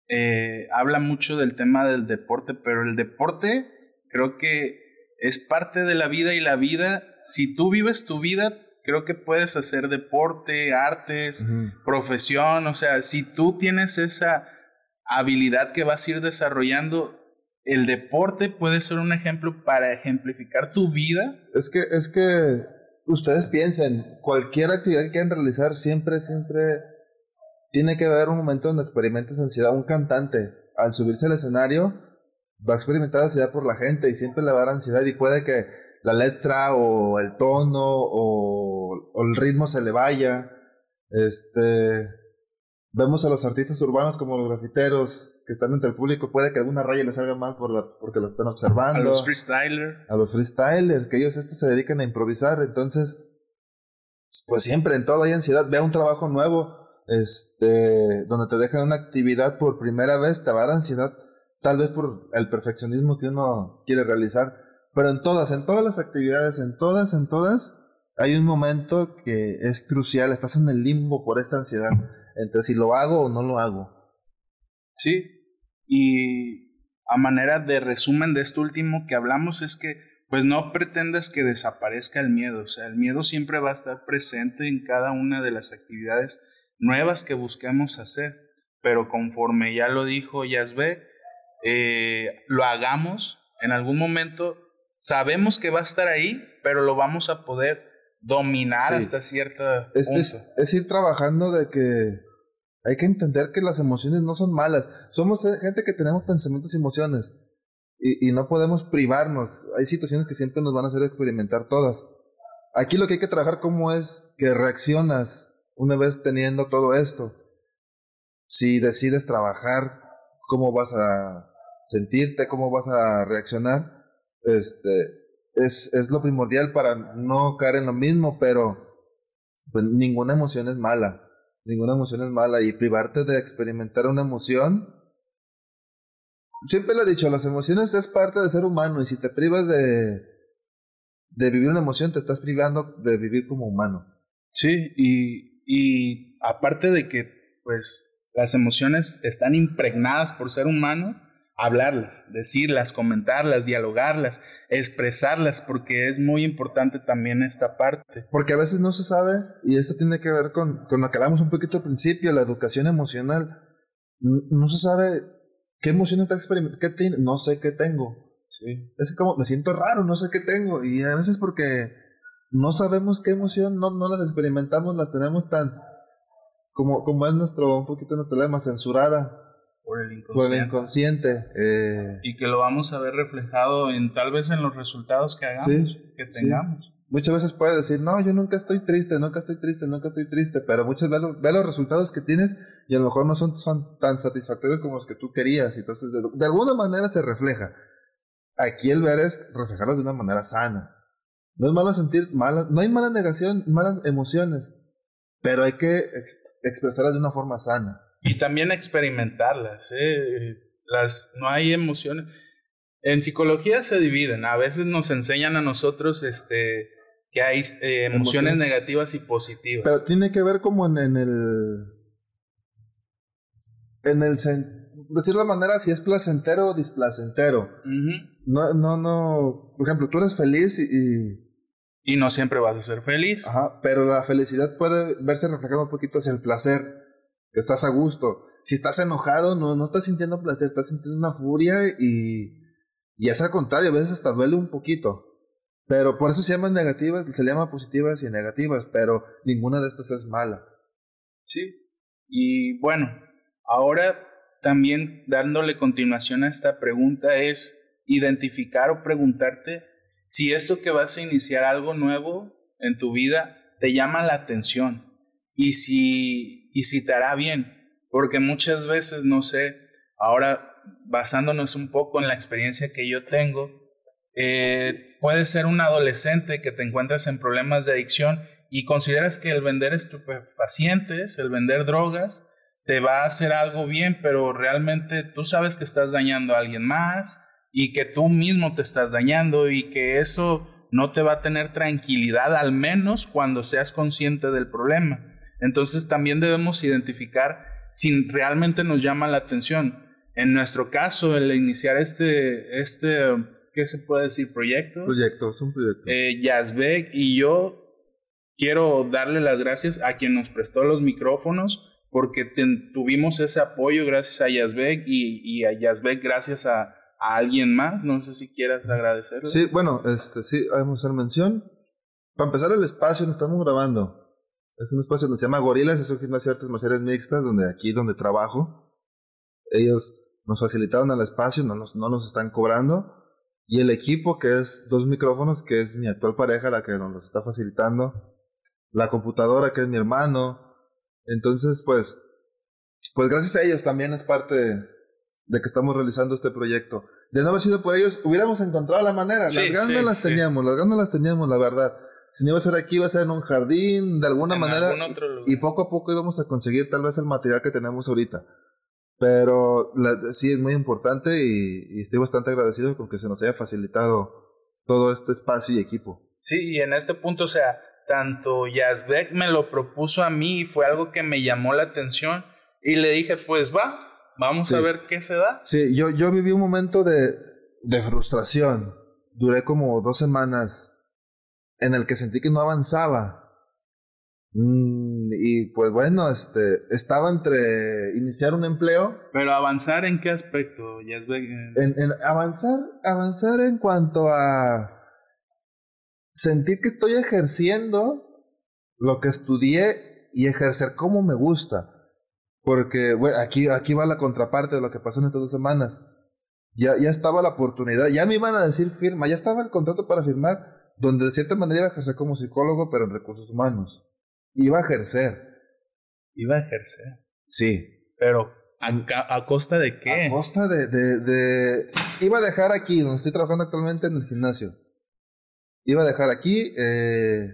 eh, habla mucho del tema del deporte, pero el deporte creo que es parte de la vida y la vida, si tú vives tu vida, creo que puedes hacer deporte, artes, profesión, o sea, si tú tienes esa habilidad que vas a ir desarrollando, el deporte puede ser un ejemplo para ejemplificar tu vida. Es que, es que ustedes piensen, cualquier actividad que quieran realizar siempre, siempre tiene que haber un momento donde experimentes ansiedad. Un cantante, al subirse al escenario, va a experimentar ansiedad por la gente y siempre le va a dar ansiedad y puede que la letra o el tono o, el ritmo se le vaya. Este, vemos a los artistas urbanos como los grafiteros que están entre el público, puede que alguna raya les salga mal por la, porque lo están observando. A los freestylers. A los freestylers, que ellos estos se dedican a improvisar, entonces, pues siempre en todo hay ansiedad. Ve un trabajo nuevo, este, donde te dejan una actividad por primera vez, te va a dar ansiedad, tal vez por el perfeccionismo que uno quiere realizar, pero en todas, en todas las actividades, en todas, en todas, hay un momento que es crucial, estás en el limbo por esta ansiedad, entre si lo hago o no lo hago. Sí, y a manera de resumen de esto último que hablamos es que pues no pretendas que desaparezca el miedo, o sea, el miedo siempre va a estar presente en cada una de las actividades nuevas que busquemos hacer, pero conforme ya lo dijo Yasbe, eh, lo hagamos en algún momento, sabemos que va a estar ahí, pero lo vamos a poder dominar hasta cierta es, es, es, ir trabajando de que hay que entender que las emociones no son malas. Somos gente que tenemos pensamientos y emociones. Y, y, no podemos privarnos. Hay situaciones que siempre nos van a hacer experimentar todas. Aquí lo que hay que trabajar como es que reaccionas una vez teniendo todo esto, si decides trabajar, cómo vas a sentirte, cómo vas a reaccionar, este, es, es lo primordial para no caer en lo mismo, pero pues, ninguna emoción es mala, ninguna emoción es mala y privarte de experimentar una emoción, siempre lo he dicho, las emociones es parte del ser humano y si te privas de, de vivir una emoción, te estás privando de vivir como humano. Sí, y, y aparte de que, pues, las emociones están impregnadas por ser humano, hablarlas, decirlas, comentarlas, dialogarlas, expresarlas, porque es muy importante también esta parte. Porque a veces no se sabe, y esto tiene que ver con, con lo que hablamos un poquito al principio, la educación emocional. No, se sabe qué emociones está experimentando, qué tiene, no sé qué tengo. Sí. Es como, me siento raro, no sé qué tengo, y a veces porque no sabemos qué emoción, no, no las experimentamos, las tenemos tan, como, como es nuestro, un poquito nuestro lema, censurada. Por el inconsciente. Por el inconsciente. Eh. Y que lo vamos a ver reflejado en tal vez en los resultados que hagamos, que tengamos. Muchas veces puedes decir, no, yo nunca estoy triste, nunca estoy triste, nunca estoy triste, pero muchas veces ve, los resultados que tienes y a lo mejor no son, son tan satisfactorios como los que tú querías. Entonces, de, de alguna manera se refleja. Aquí el ver es reflejarlo de una manera sana. No es malo sentir malas, no hay mala negación, malas emociones, pero hay que expresarlas de una forma sana. Y también experimentarlas, ¿eh? Las, no hay emociones. En psicología se dividen, a veces nos enseñan a nosotros este, que hay eh, emociones, negativas y positivas. Pero tiene que ver como en, en el... En el... Decir la manera si es placentero o displacentero. No, no, no. Por ejemplo, tú eres feliz y y no siempre vas a ser feliz. Ajá, pero la felicidad puede verse reflejada un poquito hacia el placer, estás a gusto. Si estás enojado, no, no estás sintiendo placer, estás sintiendo una furia y, y es al contrario, a veces hasta duele un poquito. Pero por eso se llaman negativas, se llama positivas y negativas, pero ninguna de estas es mala. Sí. Y bueno, ahora también dándole continuación a esta pregunta es identificar o preguntarte si esto que vas a iniciar algo nuevo en tu vida te llama la atención y si, y si te hará bien, porque muchas veces, no sé, ahora basándonos un poco en la experiencia que yo tengo, eh, puedes ser un adolescente que te encuentras en problemas de adicción y consideras que el vender estupefacientes, el vender drogas, te va a hacer algo bien, pero realmente tú sabes que estás dañando a alguien más, y que tú mismo te estás dañando y que eso no te va a tener tranquilidad, al menos cuando seas consciente del problema. Entonces también debemos identificar si realmente nos llama la atención. En nuestro caso, el iniciar este, este ¿qué se puede decir? Proyecto. Proyecto, es un proyecto. Eh, Yazbek y yo quiero darle las gracias a quien nos prestó los micrófonos porque tuvimos ese apoyo gracias a Yazbek y, y a Yazbek gracias a, a alguien más. No sé si quieras agradecerle. Sí, bueno, este, sí, vamos a hacer mención. Para empezar, el espacio donde estamos grabando es un espacio donde se llama Gorilas, es un gimnasio de artes marciales mixtas, donde aquí donde trabajo. Ellos nos facilitaron el espacio, no nos, no nos están cobrando. Y el equipo, que es dos micrófonos, que es mi actual pareja, la que nos los está facilitando. La computadora, que es mi hermano. Entonces, pues, pues gracias a ellos también es parte de, que estamos realizando este proyecto. De no haber sido por ellos, hubiéramos encontrado la manera. las ganas las teníamos, las ganas las teníamos, la verdad. Si no iba a ser aquí, iba a ser en un jardín, de alguna manera. Y, poco a poco íbamos a conseguir tal vez el material que tenemos ahorita. Pero sí es muy importante y, estoy bastante agradecido con que se nos haya facilitado todo este espacio y equipo. Sí, y en este punto, o sea, tanto Yazbek me lo propuso a mí y fue algo que me llamó la atención y le dije, pues va, vamos a ver qué se da. Sí, yo, yo viví un momento de, de frustración. Duré como dos semanas en el que sentí que no avanzaba. Mm, y pues bueno, este, estaba entre iniciar un empleo. Pero avanzar en qué aspecto, Yazbek? En, en avanzar, avanzar en cuanto a sentir que estoy ejerciendo lo que estudié y ejercer como me gusta. Porque bueno, aquí, aquí va la contraparte de lo que pasó en estas dos semanas. Ya, ya estaba la oportunidad, ya me iban a decir firma, ya estaba el contrato para firmar, donde de cierta manera iba a ejercer como psicólogo, pero en recursos humanos. Iba a ejercer. Iba a ejercer. Sí. Pero, ¿a, a costa de qué? A costa de, de, de... Iba a dejar aquí, donde estoy trabajando actualmente en el gimnasio iba a dejar aquí, eh,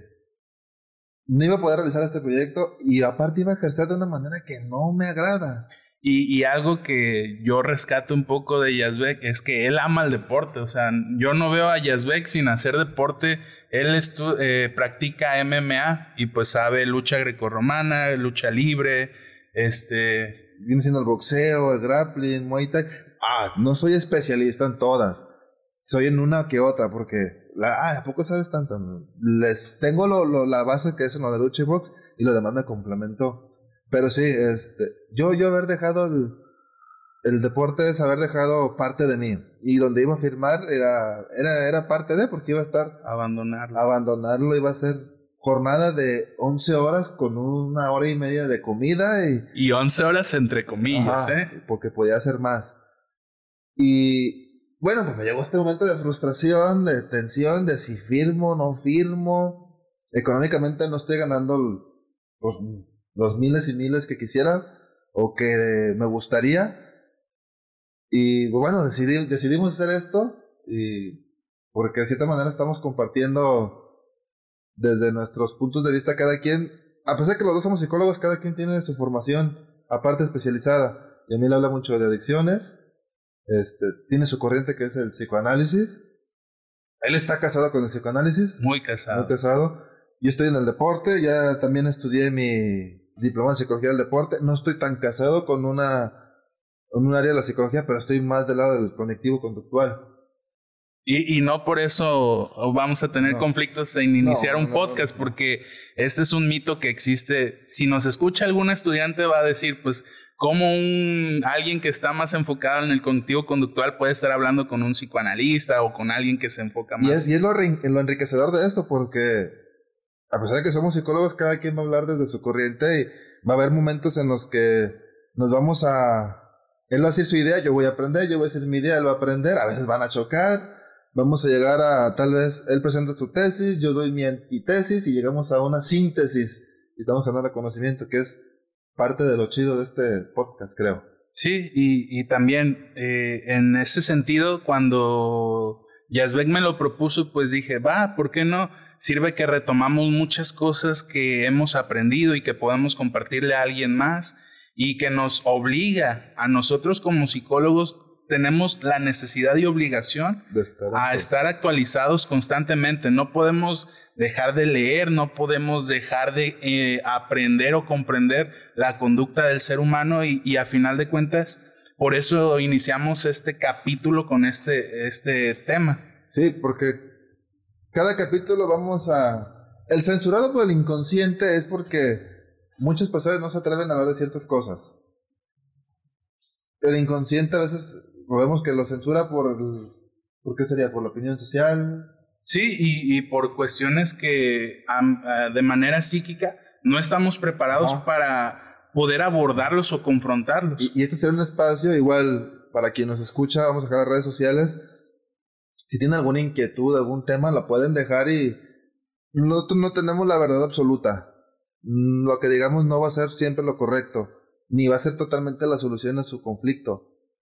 no iba a poder realizar este proyecto y aparte iba a ejercer de una manera que no me agrada. Y, y algo que yo rescato un poco de Yazbek es que él ama el deporte, o sea, yo no veo a Yazbek sin hacer deporte, él eh, practica MMA y pues sabe lucha grecorromana, lucha libre, este... Viene siendo el boxeo, el grappling, muay thai. Ah, no soy especialista en todas, soy en una que otra porque ah, ¿a poco sabes tanto? Les tengo lo, lo, la base que es en lo de lucha y box y lo demás me complementó. Pero sí, este, yo, yo haber dejado el, el deporte es haber dejado parte de mí. Y donde iba a firmar era, era, era parte de, porque iba a estar... Abandonarlo. Abandonarlo iba a ser jornada de 11 horas con una hora y media de comida y... Y 11 horas entre comillas, ¿eh? Porque podía hacer más. Y, bueno, pues me llegó este momento de frustración, de tensión, de si firmo, o no firmo. Económicamente no estoy ganando pues, los miles y miles que quisiera o que me gustaría. Y pues, bueno, decidí, decidimos hacer esto y porque de cierta manera estamos compartiendo desde nuestros puntos de vista cada quien, a pesar de que los dos somos psicólogos, cada quien tiene su formación aparte especializada. Y a mí le habla mucho de adicciones, este, tiene su corriente que es el psicoanálisis. Él está casado con el psicoanálisis. Muy casado. Muy casado. Yo estoy en el deporte, ya también estudié mi diploma en psicología del deporte. No estoy tan casado con una con un área de la psicología, pero estoy más del lado del conectivo conductual. Y, y no por eso vamos a tener conflictos en iniciar un podcast, porque este es un mito que existe. Si nos escucha algún estudiante va a decir, pues cómo un, alguien que está más enfocado en el cognitivo conductual puede estar hablando con un psicoanalista o con alguien que se enfoca más. Y es, y es lo, lo, enriquecedor de esto, porque a pesar de que somos psicólogos, cada quien va a hablar desde su corriente y va a haber momentos en los que nos vamos a... Él va a decir su idea, yo voy a aprender, yo voy a decir mi idea, él va a aprender, a veces van a chocar, vamos a llegar a tal vez él presenta su tesis, yo doy mi antitesis y llegamos a una síntesis y estamos ganando conocimiento, que es parte de lo chido de este podcast, creo. Sí, y, y también eh, en ese sentido, cuando Yazbek me lo propuso, pues dije, va, ¿por qué no? Sirve que retomamos muchas cosas que hemos aprendido y que podamos compartirle a alguien más y que nos obliga a nosotros como psicólogos tenemos la necesidad y obligación De estar a estar actualizados constantemente. No podemos dejar de leer, no podemos dejar de eh, aprender o comprender la conducta del ser humano y, y a final de cuentas, por eso iniciamos este capítulo con este, este tema. Sí, porque cada capítulo vamos a... El censurado por el inconsciente es porque muchas personas no se atreven a hablar de ciertas cosas. El inconsciente a veces vemos que lo censura por... el- ¿Por qué sería? ¿Por la opinión social? Sí, y, y por cuestiones que ah, de manera psíquica no estamos preparados para poder abordarlos o confrontarlos. Y, y este será un espacio igual para quien nos escucha, vamos a dejar las redes sociales. Si tienen alguna inquietud, algún tema, la pueden dejar y nosotros no tenemos la verdad absoluta. Mm, Lo que digamos no va a ser siempre lo correcto, ni va a ser totalmente la solución a su conflicto.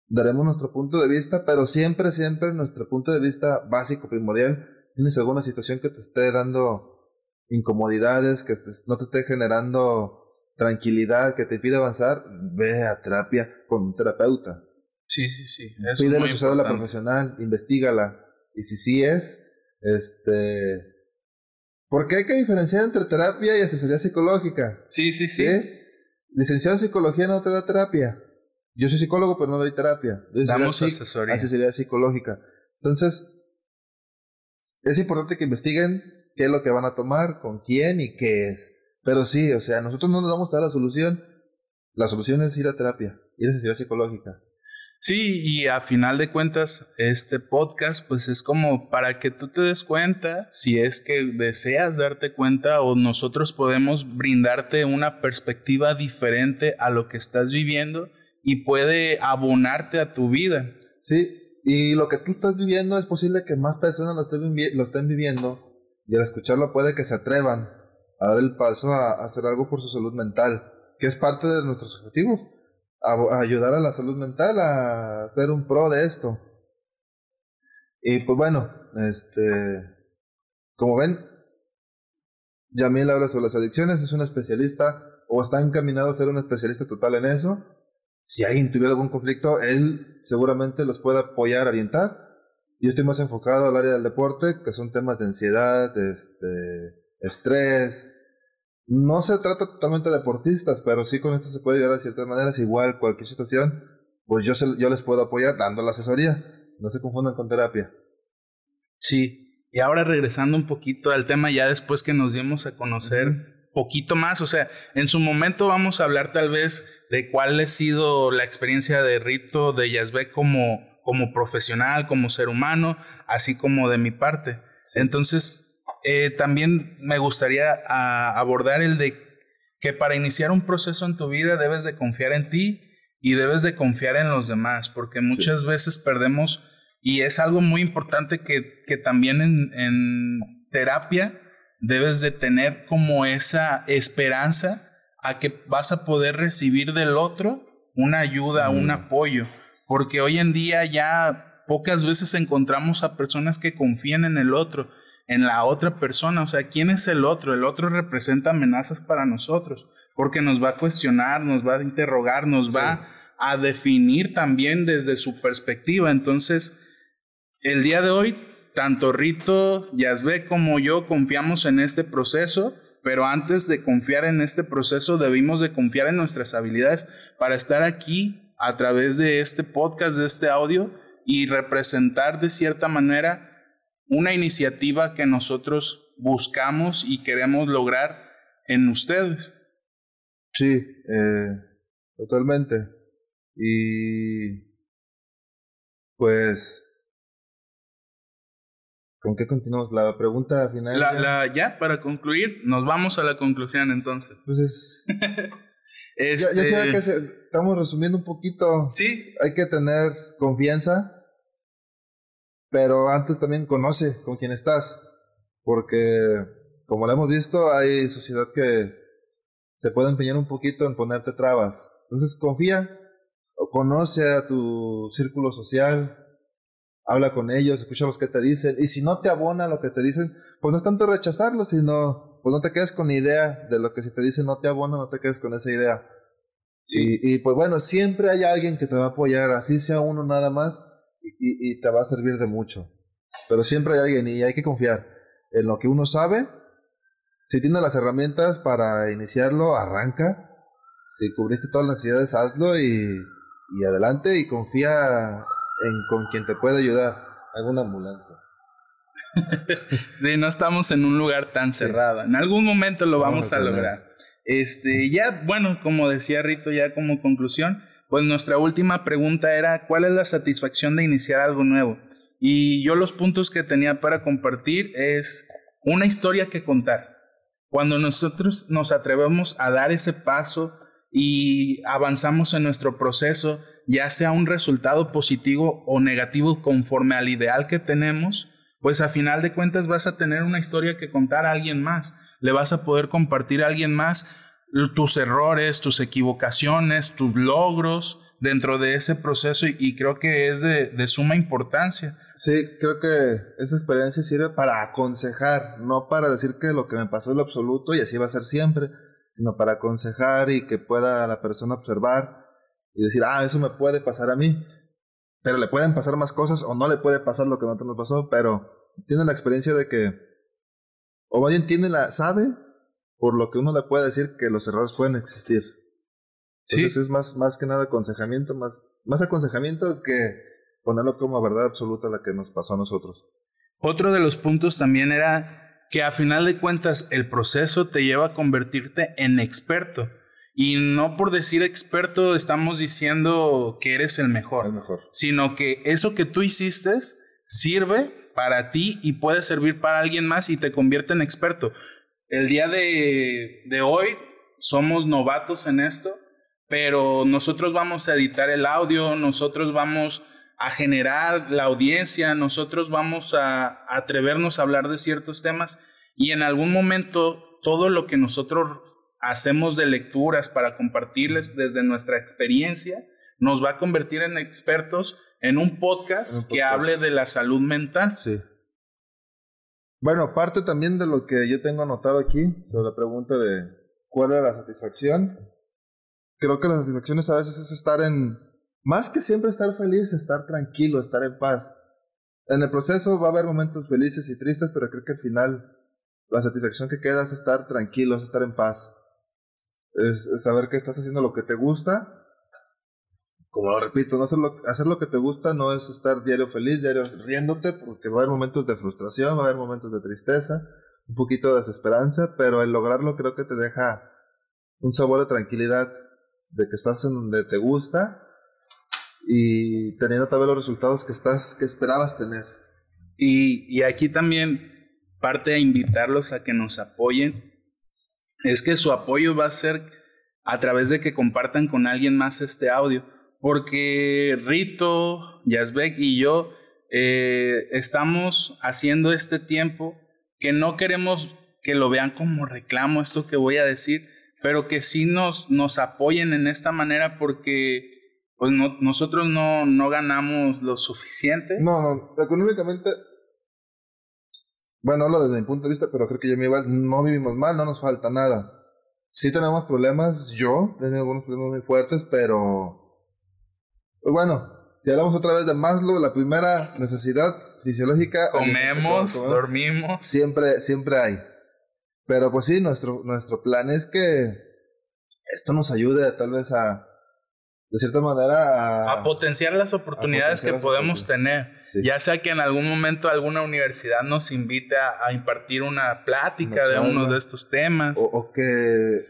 Daremos nuestro punto de vista, pero siempre, siempre nuestro punto de vista básico, primordial. Tienes alguna situación que te esté dando incomodidades, que te- no te esté generando tranquilidad, que te pide avanzar, ve a terapia con un terapeuta. Sí, sí, sí. su cédula importante. profesional, investigala. Y si sí es, este... Porque hay que diferenciar entre terapia y asesoría psicológica. Sí, sí, sí. ¿sí? Licenciado en psicología no te da terapia. Yo soy psicólogo, pero no doy terapia. Doy Damos asesoría. asesoría psicológica. Entonces, es importante que investiguen qué es lo que van a tomar, con quién y qué es. Pero sí, o sea, nosotros no nos vamos a dar la solución. La solución es ir a terapia, ir a asesoría psicológica. Sí, y a final de cuentas, este podcast, pues es como para que tú te des cuenta, si es que deseas darte cuenta, o nosotros podemos brindarte una perspectiva diferente a lo que estás viviendo y puede abonarte a tu vida. Sí, y lo que tú estás viviendo es posible que más personas lo estén, lo estén viviendo y al escucharlo puede que se atrevan a dar el paso a, a hacer algo por su salud mental, que es parte de nuestros objetivos, a, ayudar a la salud mental a ser un pro de esto. Y pues bueno, este, como ven, Yamil habla sobre las adicciones, es un especialista o está encaminado a ser un especialista total en eso si alguien tuviera algún conflicto, él seguramente los puede apoyar, orientar. Yo estoy más enfocado al área del deporte, que son temas de ansiedad, este, estrés. No se trata totalmente de deportistas, pero sí con esto se puede ayudar de ciertas maneras. Igual, cualquier situación, pues yo, se- yo les puedo apoyar dando la asesoría. No se confundan con terapia. Sí, y ahora regresando un poquito al tema, ya después que nos dimos a conocer poquito más, o sea, en su momento vamos a hablar tal vez de cuál ha sido la experiencia de Rito, de Yazbek como, como profesional, como ser humano, así como de mi parte. Entonces, eh, también me gustaría ah, abordar el de que para iniciar un proceso en tu vida debes de confiar en ti y debes de confiar en los demás, porque muchas veces perdemos, y es algo muy importante que, que también en, en terapia debes de tener como esa esperanza a que vas a poder recibir del otro una ayuda, Mm. un apoyo, porque hoy en día ya pocas veces encontramos a personas que confían en el otro, en la otra persona, o sea, ¿quién es el otro? El otro representa amenazas para nosotros, porque nos va a cuestionar, nos va a interrogar, nos Sí. va a definir también desde su perspectiva. Entonces, el día de hoy, tanto Rito, Yazbe como yo confiamos en este proceso, pero antes de confiar en este proceso debimos de confiar en nuestras habilidades para estar aquí a través de este podcast, de este audio y representar de cierta manera una iniciativa que nosotros buscamos y queremos lograr en ustedes. Sí, eh, totalmente. Y pues, ¿con qué continuamos? La pregunta final. La, ya, la- ya, para concluir, nos vamos a la conclusión entonces. pues es- ya, Este, ya que se- estamos resumiendo un poquito. Sí, Hay que tener confianza, pero antes también conoce con quién estás, porque como lo hemos visto, hay sociedad que se puede empeñar un poquito en ponerte trabas. Entonces confía o conoce a tu círculo social, habla con ellos, escucha los que te dicen, y si no te abona lo que te dicen, pues no es tanto rechazarlo, sino pues no te quedes con idea de lo que si te dicen no te abona, no te quedes con esa idea. Y, pues bueno, siempre hay alguien que te va a apoyar, así sea uno nada más, y, y te va a servir de mucho. Pero siempre hay alguien y hay que confiar en lo que uno sabe. Si tiene las herramientas para iniciarlo, arranca. Si cubriste todas las necesidades, hazlo y, y adelante y confía en con quien te puede ayudar. Alguna ambulancia. sí, no estamos en un lugar tan cerrado. En algún momento lo vamos, a, lograr. Este, ya, bueno, como decía Rito, ya como conclusión, pues nuestra última pregunta era, ¿cuál es la satisfacción de iniciar algo nuevo? Y yo los puntos que tenía para compartir es una historia que contar. Cuando nosotros nos atrevemos a dar ese paso y avanzamos en nuestro proceso, ya sea un resultado positivo o negativo conforme al ideal que tenemos, pues a final de cuentas vas a tener una historia que contar a alguien más. Le vas a poder compartir a alguien más tus errores, tus equivocaciones, tus logros dentro de ese proceso y, creo que es de, suma importancia. Sí, creo que esa experiencia sirve para aconsejar, no para decir que lo que me pasó es lo absoluto y así va a ser siempre, sino para aconsejar y que pueda la persona observar y decir, ah, eso me puede pasar a mí pero le pueden pasar más cosas o no le puede pasar lo que nosotros nos pasó, pero tiene la experiencia de que, o bien tiene la, sabe, por lo que uno le puede decir que los errores pueden existir. Entonces es más, más que nada aconsejamiento, más, más aconsejamiento que ponerlo como verdad absoluta la que nos pasó a nosotros. Otro de los puntos también era que a final de cuentas el proceso te lleva a convertirte en experto. Y no por decir experto estamos diciendo que eres el mejor, el mejor, sino que eso que tú hiciste sirve para ti y puede servir para alguien más y te convierte en experto. El día de, de hoy somos novatos en esto, pero nosotros vamos a editar el audio, nosotros vamos a generar la audiencia, nosotros vamos a atrevernos a hablar de ciertos temas y en algún momento todo lo que nosotros hacemos de lecturas para compartirles desde nuestra experiencia, nos va a convertir en expertos en un podcast, que hable de la salud mental. Sí. Bueno, parte también de lo que yo tengo anotado aquí sobre la pregunta de cuál era la satisfacción. Creo que la satisfacción a veces es estar en, más que siempre estar feliz, estar tranquilo, estar en paz. En el proceso va a haber momentos felices y tristes, pero creo que al final la satisfacción que queda es estar tranquilo, es estar en paz es, saber que estás haciendo lo que te gusta. Como lo repito, no hacer lo, hacer lo que te gusta no es estar diario feliz, diario riéndote, porque va a haber momentos de frustración, va a haber momentos de tristeza, un poquito de desesperanza, pero el lograrlo creo que te deja un sabor de tranquilidad, de que estás en donde te gusta y teniendo tal vez los resultados que estás que esperabas tener. Y, y aquí también parte de invitarlos a que nos apoyen es que su apoyo va a ser a través de que compartan con alguien más este audio. Porque Rito, Yazbek y yo eh, estamos haciendo este tiempo que no queremos que lo vean como reclamo esto que voy a decir, pero que sí nos, nos apoyen en esta manera porque pues nosotros no, no ganamos lo suficiente. No, no, económicamente bueno, hablo desde mi punto de vista, pero creo que ya me igual, no vivimos mal, no nos falta nada. Sí tenemos problemas, yo tengo algunos problemas muy fuertes, pero pues bueno, si hablamos otra vez de Maslow, la primera necesidad fisiológica. Comemos, dormimos. Siempre, siempre hay. Pero pues sí, nuestro, nuestro plan es que esto nos ayude tal vez a, de cierta manera a, potenciar las oportunidades que podemos tener. Ya sea que en algún momento alguna universidad nos invite a, impartir una plática de uno de estos temas. O, que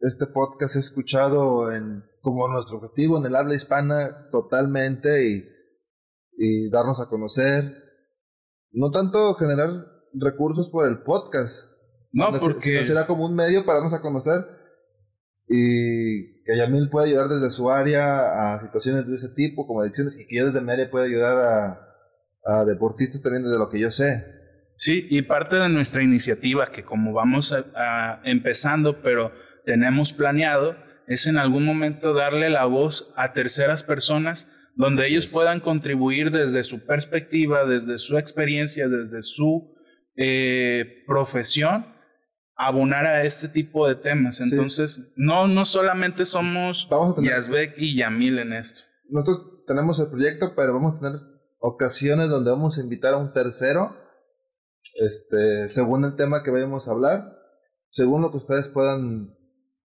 este podcast es escuchado en, como nuestro objetivo en el habla hispana totalmente y, y darnos a conocer. No tanto generar recursos por el podcast. No, porque... será como un medio para darnos a conocer y que Yamil puede ayudar desde su área a situaciones de ese tipo, como adicciones, y que yo desde mi área pueda ayudar a, a deportistas también desde lo que yo sé. Sí, y parte de nuestra iniciativa, que como vamos a, empezando, pero tenemos planeado, es en algún momento darle la voz a terceras personas donde ellos puedan contribuir desde su perspectiva, desde su experiencia, desde su eh, profesión abonar a este tipo de temas. Entonces, no, no solamente somos Yazbek y Yamil en esto. Nosotros tenemos el proyecto, pero vamos a tener ocasiones donde vamos a invitar a un tercero, este, según el tema que vayamos a hablar, según lo que ustedes puedan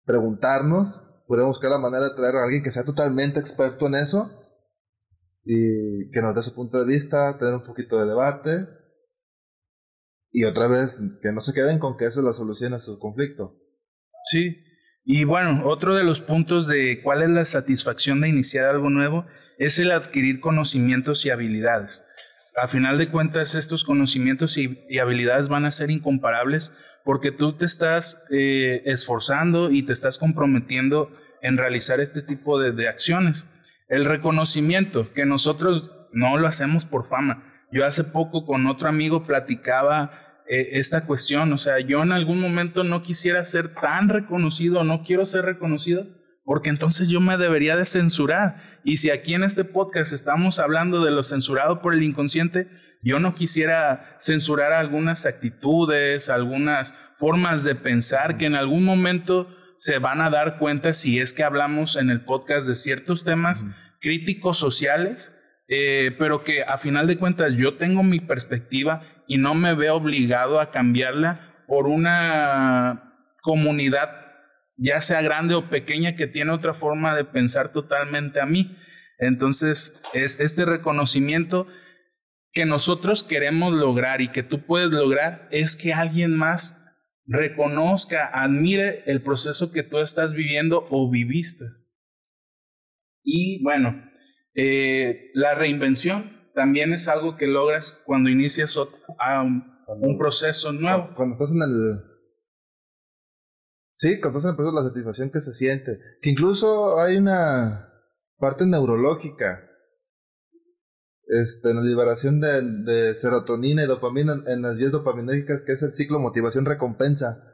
preguntarnos, podemos buscar la manera de traer a alguien que sea totalmente experto en eso y que nos dé su punto de vista, tener un poquito de debate y otra vez que no se queden con que eso es la solución a su conflicto. Sí, y bueno, otro de los puntos de cuál es la satisfacción de iniciar algo nuevo es el adquirir conocimientos y habilidades. A final de cuentas, estos conocimientos y, habilidades van a ser incomparables porque tú te estás eh, esforzando y te estás comprometiendo en realizar este tipo de, de acciones. El reconocimiento, que nosotros no lo hacemos por fama. Yo hace poco con otro amigo platicaba eh, esta cuestión, o sea, yo en algún momento no quisiera ser tan reconocido, no quiero ser reconocido, porque entonces yo me debería de censurar. Y si aquí en este podcast estamos hablando de lo censurado por el inconsciente, yo no quisiera censurar algunas actitudes, algunas formas de pensar que en algún momento se van a dar cuenta si es que hablamos en el podcast de ciertos temas críticos sociales eh, pero que a final de cuentas yo tengo mi perspectiva y no me veo obligado a cambiarla por una comunidad, ya sea grande o pequeña, que tiene otra forma de pensar totalmente a mí. Entonces, es este reconocimiento que nosotros queremos lograr y que tú puedes lograr es que alguien más reconozca, admire el proceso que tú estás viviendo o viviste. Y bueno, eh, la reinvención también es algo que logras cuando inicias un, proceso nuevo. Cuando estás en el... Sí, cuando estás en el proceso, la satisfacción que se siente. Que incluso hay una parte neurológica. Este, en la liberación de, serotonina y dopamina en las vías dopaminérgicas, que es el ciclo motivación-recompensa.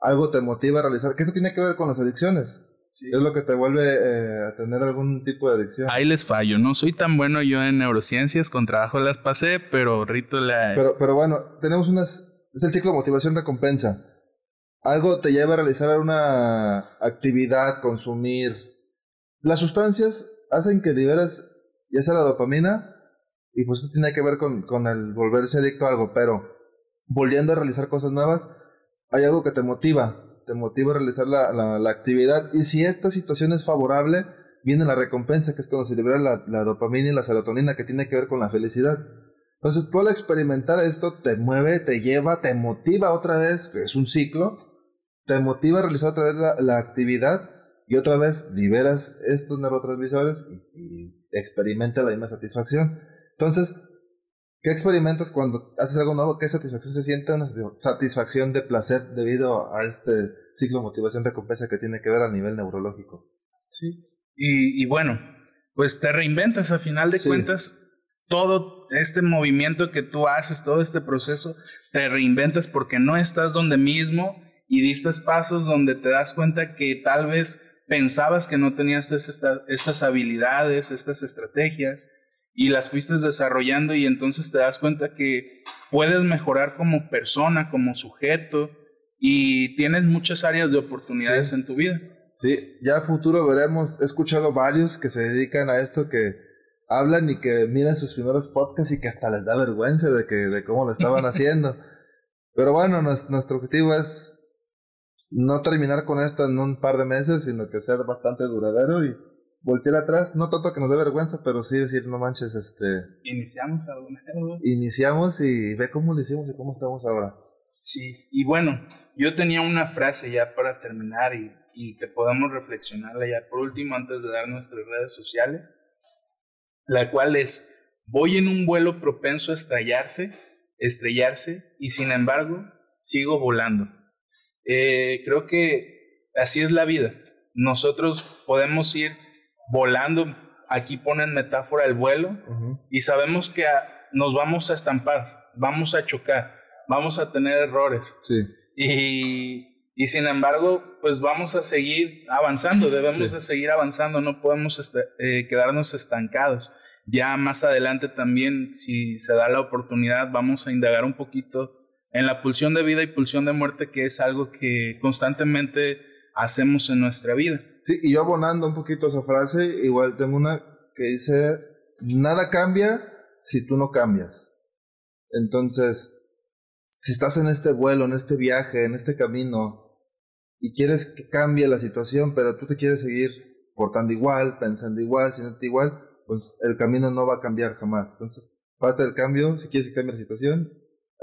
Algo te motiva a realizar. Que eso tiene que ver con las adicciones. Es lo que te vuelve eh, a tener algún tipo de adicción. Ahí les fallo. No soy tan bueno yo en neurociencias, con trabajo las pasé, pero Rito la... Pero, pero bueno, tenemos unas... Es el ciclo motivación-recompensa. Algo te lleva a realizar una actividad, consumir. Las sustancias hacen que liberas ya sea la dopamina y pues eso tiene que ver con, con el volverse adicto a algo, pero volviendo a realizar cosas nuevas, hay algo que te motiva te motiva a realizar la, la, actividad. Y si esta situación es favorable, viene la recompensa, que es cuando se libera la, la, dopamina y la serotonina, que tiene que ver con la felicidad. Entonces, tú al experimentar esto, te mueve, te lleva, te motiva otra vez, es un ciclo, te motiva a realizar otra vez la, la actividad y otra vez liberas estos neurotransmisores y, y experimenta la misma satisfacción. Entonces, ¿Qué experimentas cuando haces algo nuevo? ¿Qué satisfacción se siente? Una satisfacción de placer debido a este ciclo motivación-recompensa que tiene que ver a nivel neurológico. Sí. Y, bueno, pues te reinventas a final de cuentas. Todo este movimiento que tú haces, todo este proceso, te reinventas porque no estás donde mismo y diste pasos donde te das cuenta que tal vez pensabas que no tenías estas habilidades, estas estrategias y las fuiste desarrollando y entonces te das cuenta que puedes mejorar como persona, como sujeto y tienes muchas áreas de oportunidades en tu vida. Sí, ya a futuro veremos, he escuchado varios que se dedican a esto que hablan y que miran sus primeros podcasts y que hasta les da vergüenza de que de cómo lo estaban haciendo. Pero bueno, nuestro objetivo es no terminar con esto en un par de meses, sino que sea bastante duradero y voltear atrás, no tanto que nos dé vergüenza, pero sí decir, no manches, este... Iniciamos alguna Iniciamos y ve cómo lo hicimos y cómo estamos ahora. Sí, y bueno, yo tenía una frase ya para terminar y, y que podamos reflexionarla ya por último antes de dar nuestras redes sociales, la cual es, voy en un vuelo propenso a estrellarse, estrellarse, y sin embargo, sigo volando. Eh, creo que así es la vida. Nosotros podemos ir volando, aquí ponen metáfora el vuelo, y sabemos que nos vamos a estampar, vamos a chocar, vamos a tener errores. Sí. Y, y sin embargo, pues vamos a seguir avanzando, debemos de seguir avanzando, no podemos este, eh, quedarnos estancados. Ya más adelante también, si se da la oportunidad, vamos a indagar un poquito en la pulsión de vida y pulsión de muerte, que es algo que constantemente hacemos en nuestra vida. Y yo abonando un poquito esa frase, igual tengo una que dice, nada cambia si tú no cambias. Entonces, si estás en este vuelo, en este viaje, en este camino, y quieres que cambie la situación, pero tú te quieres seguir portando igual, pensando igual, sintiendo igual, pues el camino no va a cambiar jamás. Entonces, parte del cambio, si quieres que cambie la situación,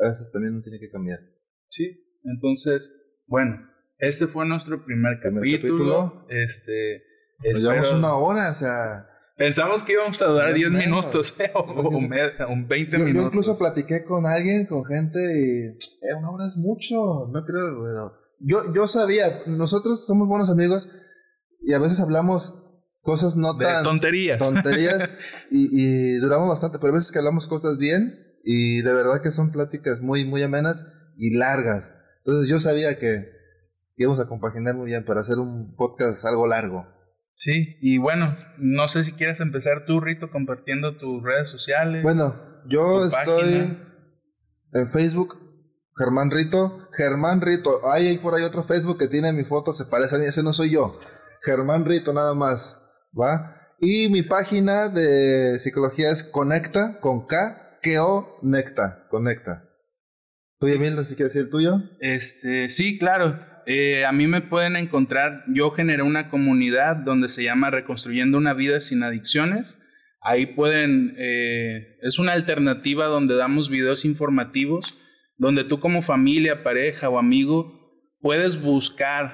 a veces también no tiene que cambiar. Sí, entonces, bueno, este fue nuestro primer, capítulo. Este, Nos llevamos una hora, o sea... Pensamos que íbamos a durar 10 minutos o, o, 20 minutos. Yo incluso platiqué con alguien, con gente, y eh, una hora es mucho, no creo, pero yo, yo sabía, nosotros somos buenos amigos y a veces hablamos cosas no de tan... tonterías. Tonterías y, y duramos bastante, pero a veces que hablamos cosas bien y de verdad que son pláticas muy, muy amenas y largas. Entonces yo sabía que íbamos a compaginar muy bien para hacer un podcast algo largo. Sí, y bueno, no sé si quieres empezar tú, Rito, compartiendo tus redes sociales. Bueno, yo estoy en Facebook, Germán Rito. Germán Rito, hay, hay por ahí otro Facebook que tiene mi foto, se parece a mí, ese no soy yo. Germán Rito, nada más, ¿va? Y mi página de psicología es Conecta, con K, o Necta, Conecta. ¿Tú, Emil, si quieres decir el tuyo? Este, sí, claro. Eh, a mí me pueden encontrar, yo generé una comunidad donde se llama Reconstruyendo una vida sin adicciones. Ahí pueden, eh, es una alternativa donde damos videos informativos, donde tú como familia, pareja o amigo puedes buscar,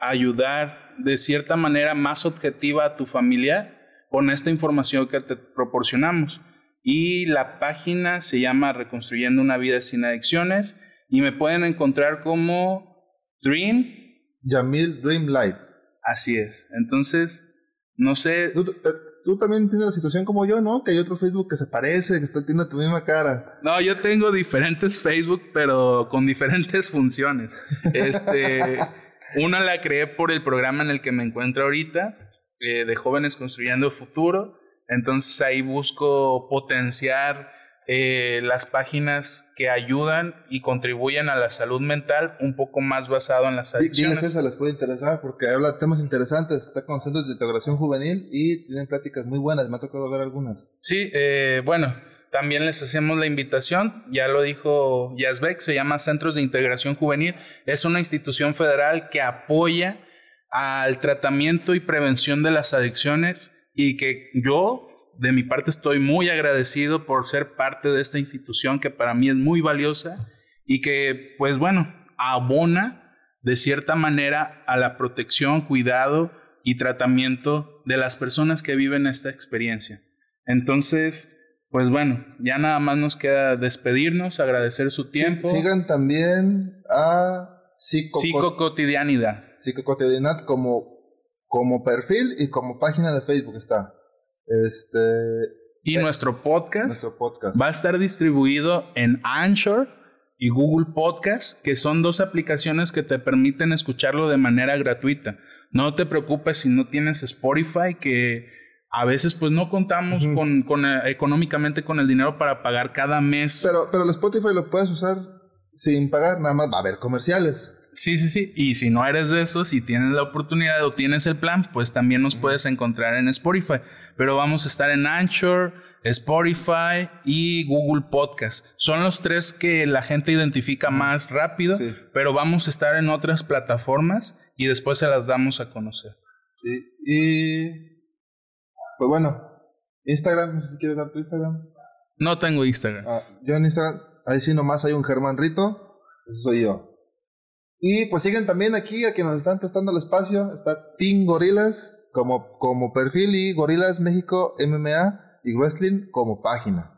ayudar de cierta manera más objetiva a tu familia con esta información que te proporcionamos. Y la página se llama Reconstruyendo una vida sin adicciones y me pueden encontrar como Dream. Yamil Dream Life. Así es. Entonces, no sé. ¿Tú, tú, también tienes la situación como yo, ¿no? Que hay otro Facebook que se parece, que está, tiene tu misma cara. No, yo tengo diferentes Facebook, pero con diferentes funciones. Este, una la creé por el programa en el que me encuentro ahorita, eh, de Jóvenes Construyendo Futuro. Entonces ahí busco potenciar eh, las páginas que ayudan y contribuyen a la salud mental un poco más basado en las adicciones. Diles esa, les puede interesar porque habla de temas interesantes, está con centros de integración juvenil y tienen pláticas muy buenas, me ha tocado ver algunas. Sí, eh, bueno, también les hacemos la invitación, ya lo dijo Yazbek, se llama Centros de Integración Juvenil, es una institución federal que apoya al tratamiento y prevención de las adicciones y que yo de mi parte estoy muy agradecido por ser parte de esta institución que para mí es muy valiosa y que, pues bueno, abona de cierta manera a la protección, cuidado y tratamiento de las personas que viven esta experiencia. Entonces, pues bueno, ya nada más nos queda despedirnos, agradecer su tiempo. sigan también a Psico Psicocotidianidad. Psicocotidianidad como, como perfil y como página de Facebook está. Este. Y eh, nuestro, podcast nuestro podcast va a estar distribuido en Anchor y Google Podcast, que son dos aplicaciones que te permiten escucharlo de manera gratuita. No te preocupes si no tienes Spotify, que a veces pues no contamos con, con eh, económicamente con el dinero para pagar cada mes. Pero, pero el Spotify lo puedes usar sin pagar, nada más va a haber comerciales. Sí, sí, sí. Y si no eres de esos y tienes la oportunidad o tienes el plan, pues también nos puedes encontrar en Spotify. Pero vamos a estar en Anchor, Spotify y Google Podcast. Son los tres que la gente identifica más rápido, pero vamos a estar en otras plataformas y después se las damos a conocer. Sí. Y pues bueno, Instagram, no sé si quieres dar tu Instagram. No tengo Instagram. Ah, yo en Instagram, ahí sí nomás hay un Germán Rito, ese soy yo. Y pues siguen también aquí a quienes nos están prestando el espacio. Está Team Gorilas como, como perfil y Gorilas México MMA y Wrestling como página.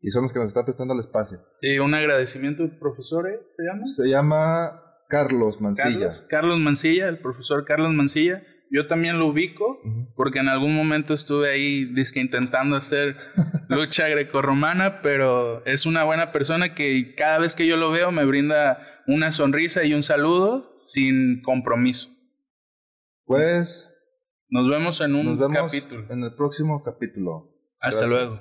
Y son los que nos están prestando el espacio. Y un agradecimiento, profesor, ¿eh? ¿se llama? Se llama Carlos Mancilla. Carlos, Mancilla, el profesor Carlos Mancilla. Yo también lo ubico porque en algún momento estuve ahí disque intentando hacer lucha grecorromana, pero es una buena persona que cada vez que yo lo veo me brinda una sonrisa y un saludo sin compromiso. Pues nos vemos en un nos vemos capítulo. En el próximo capítulo. Hasta luego.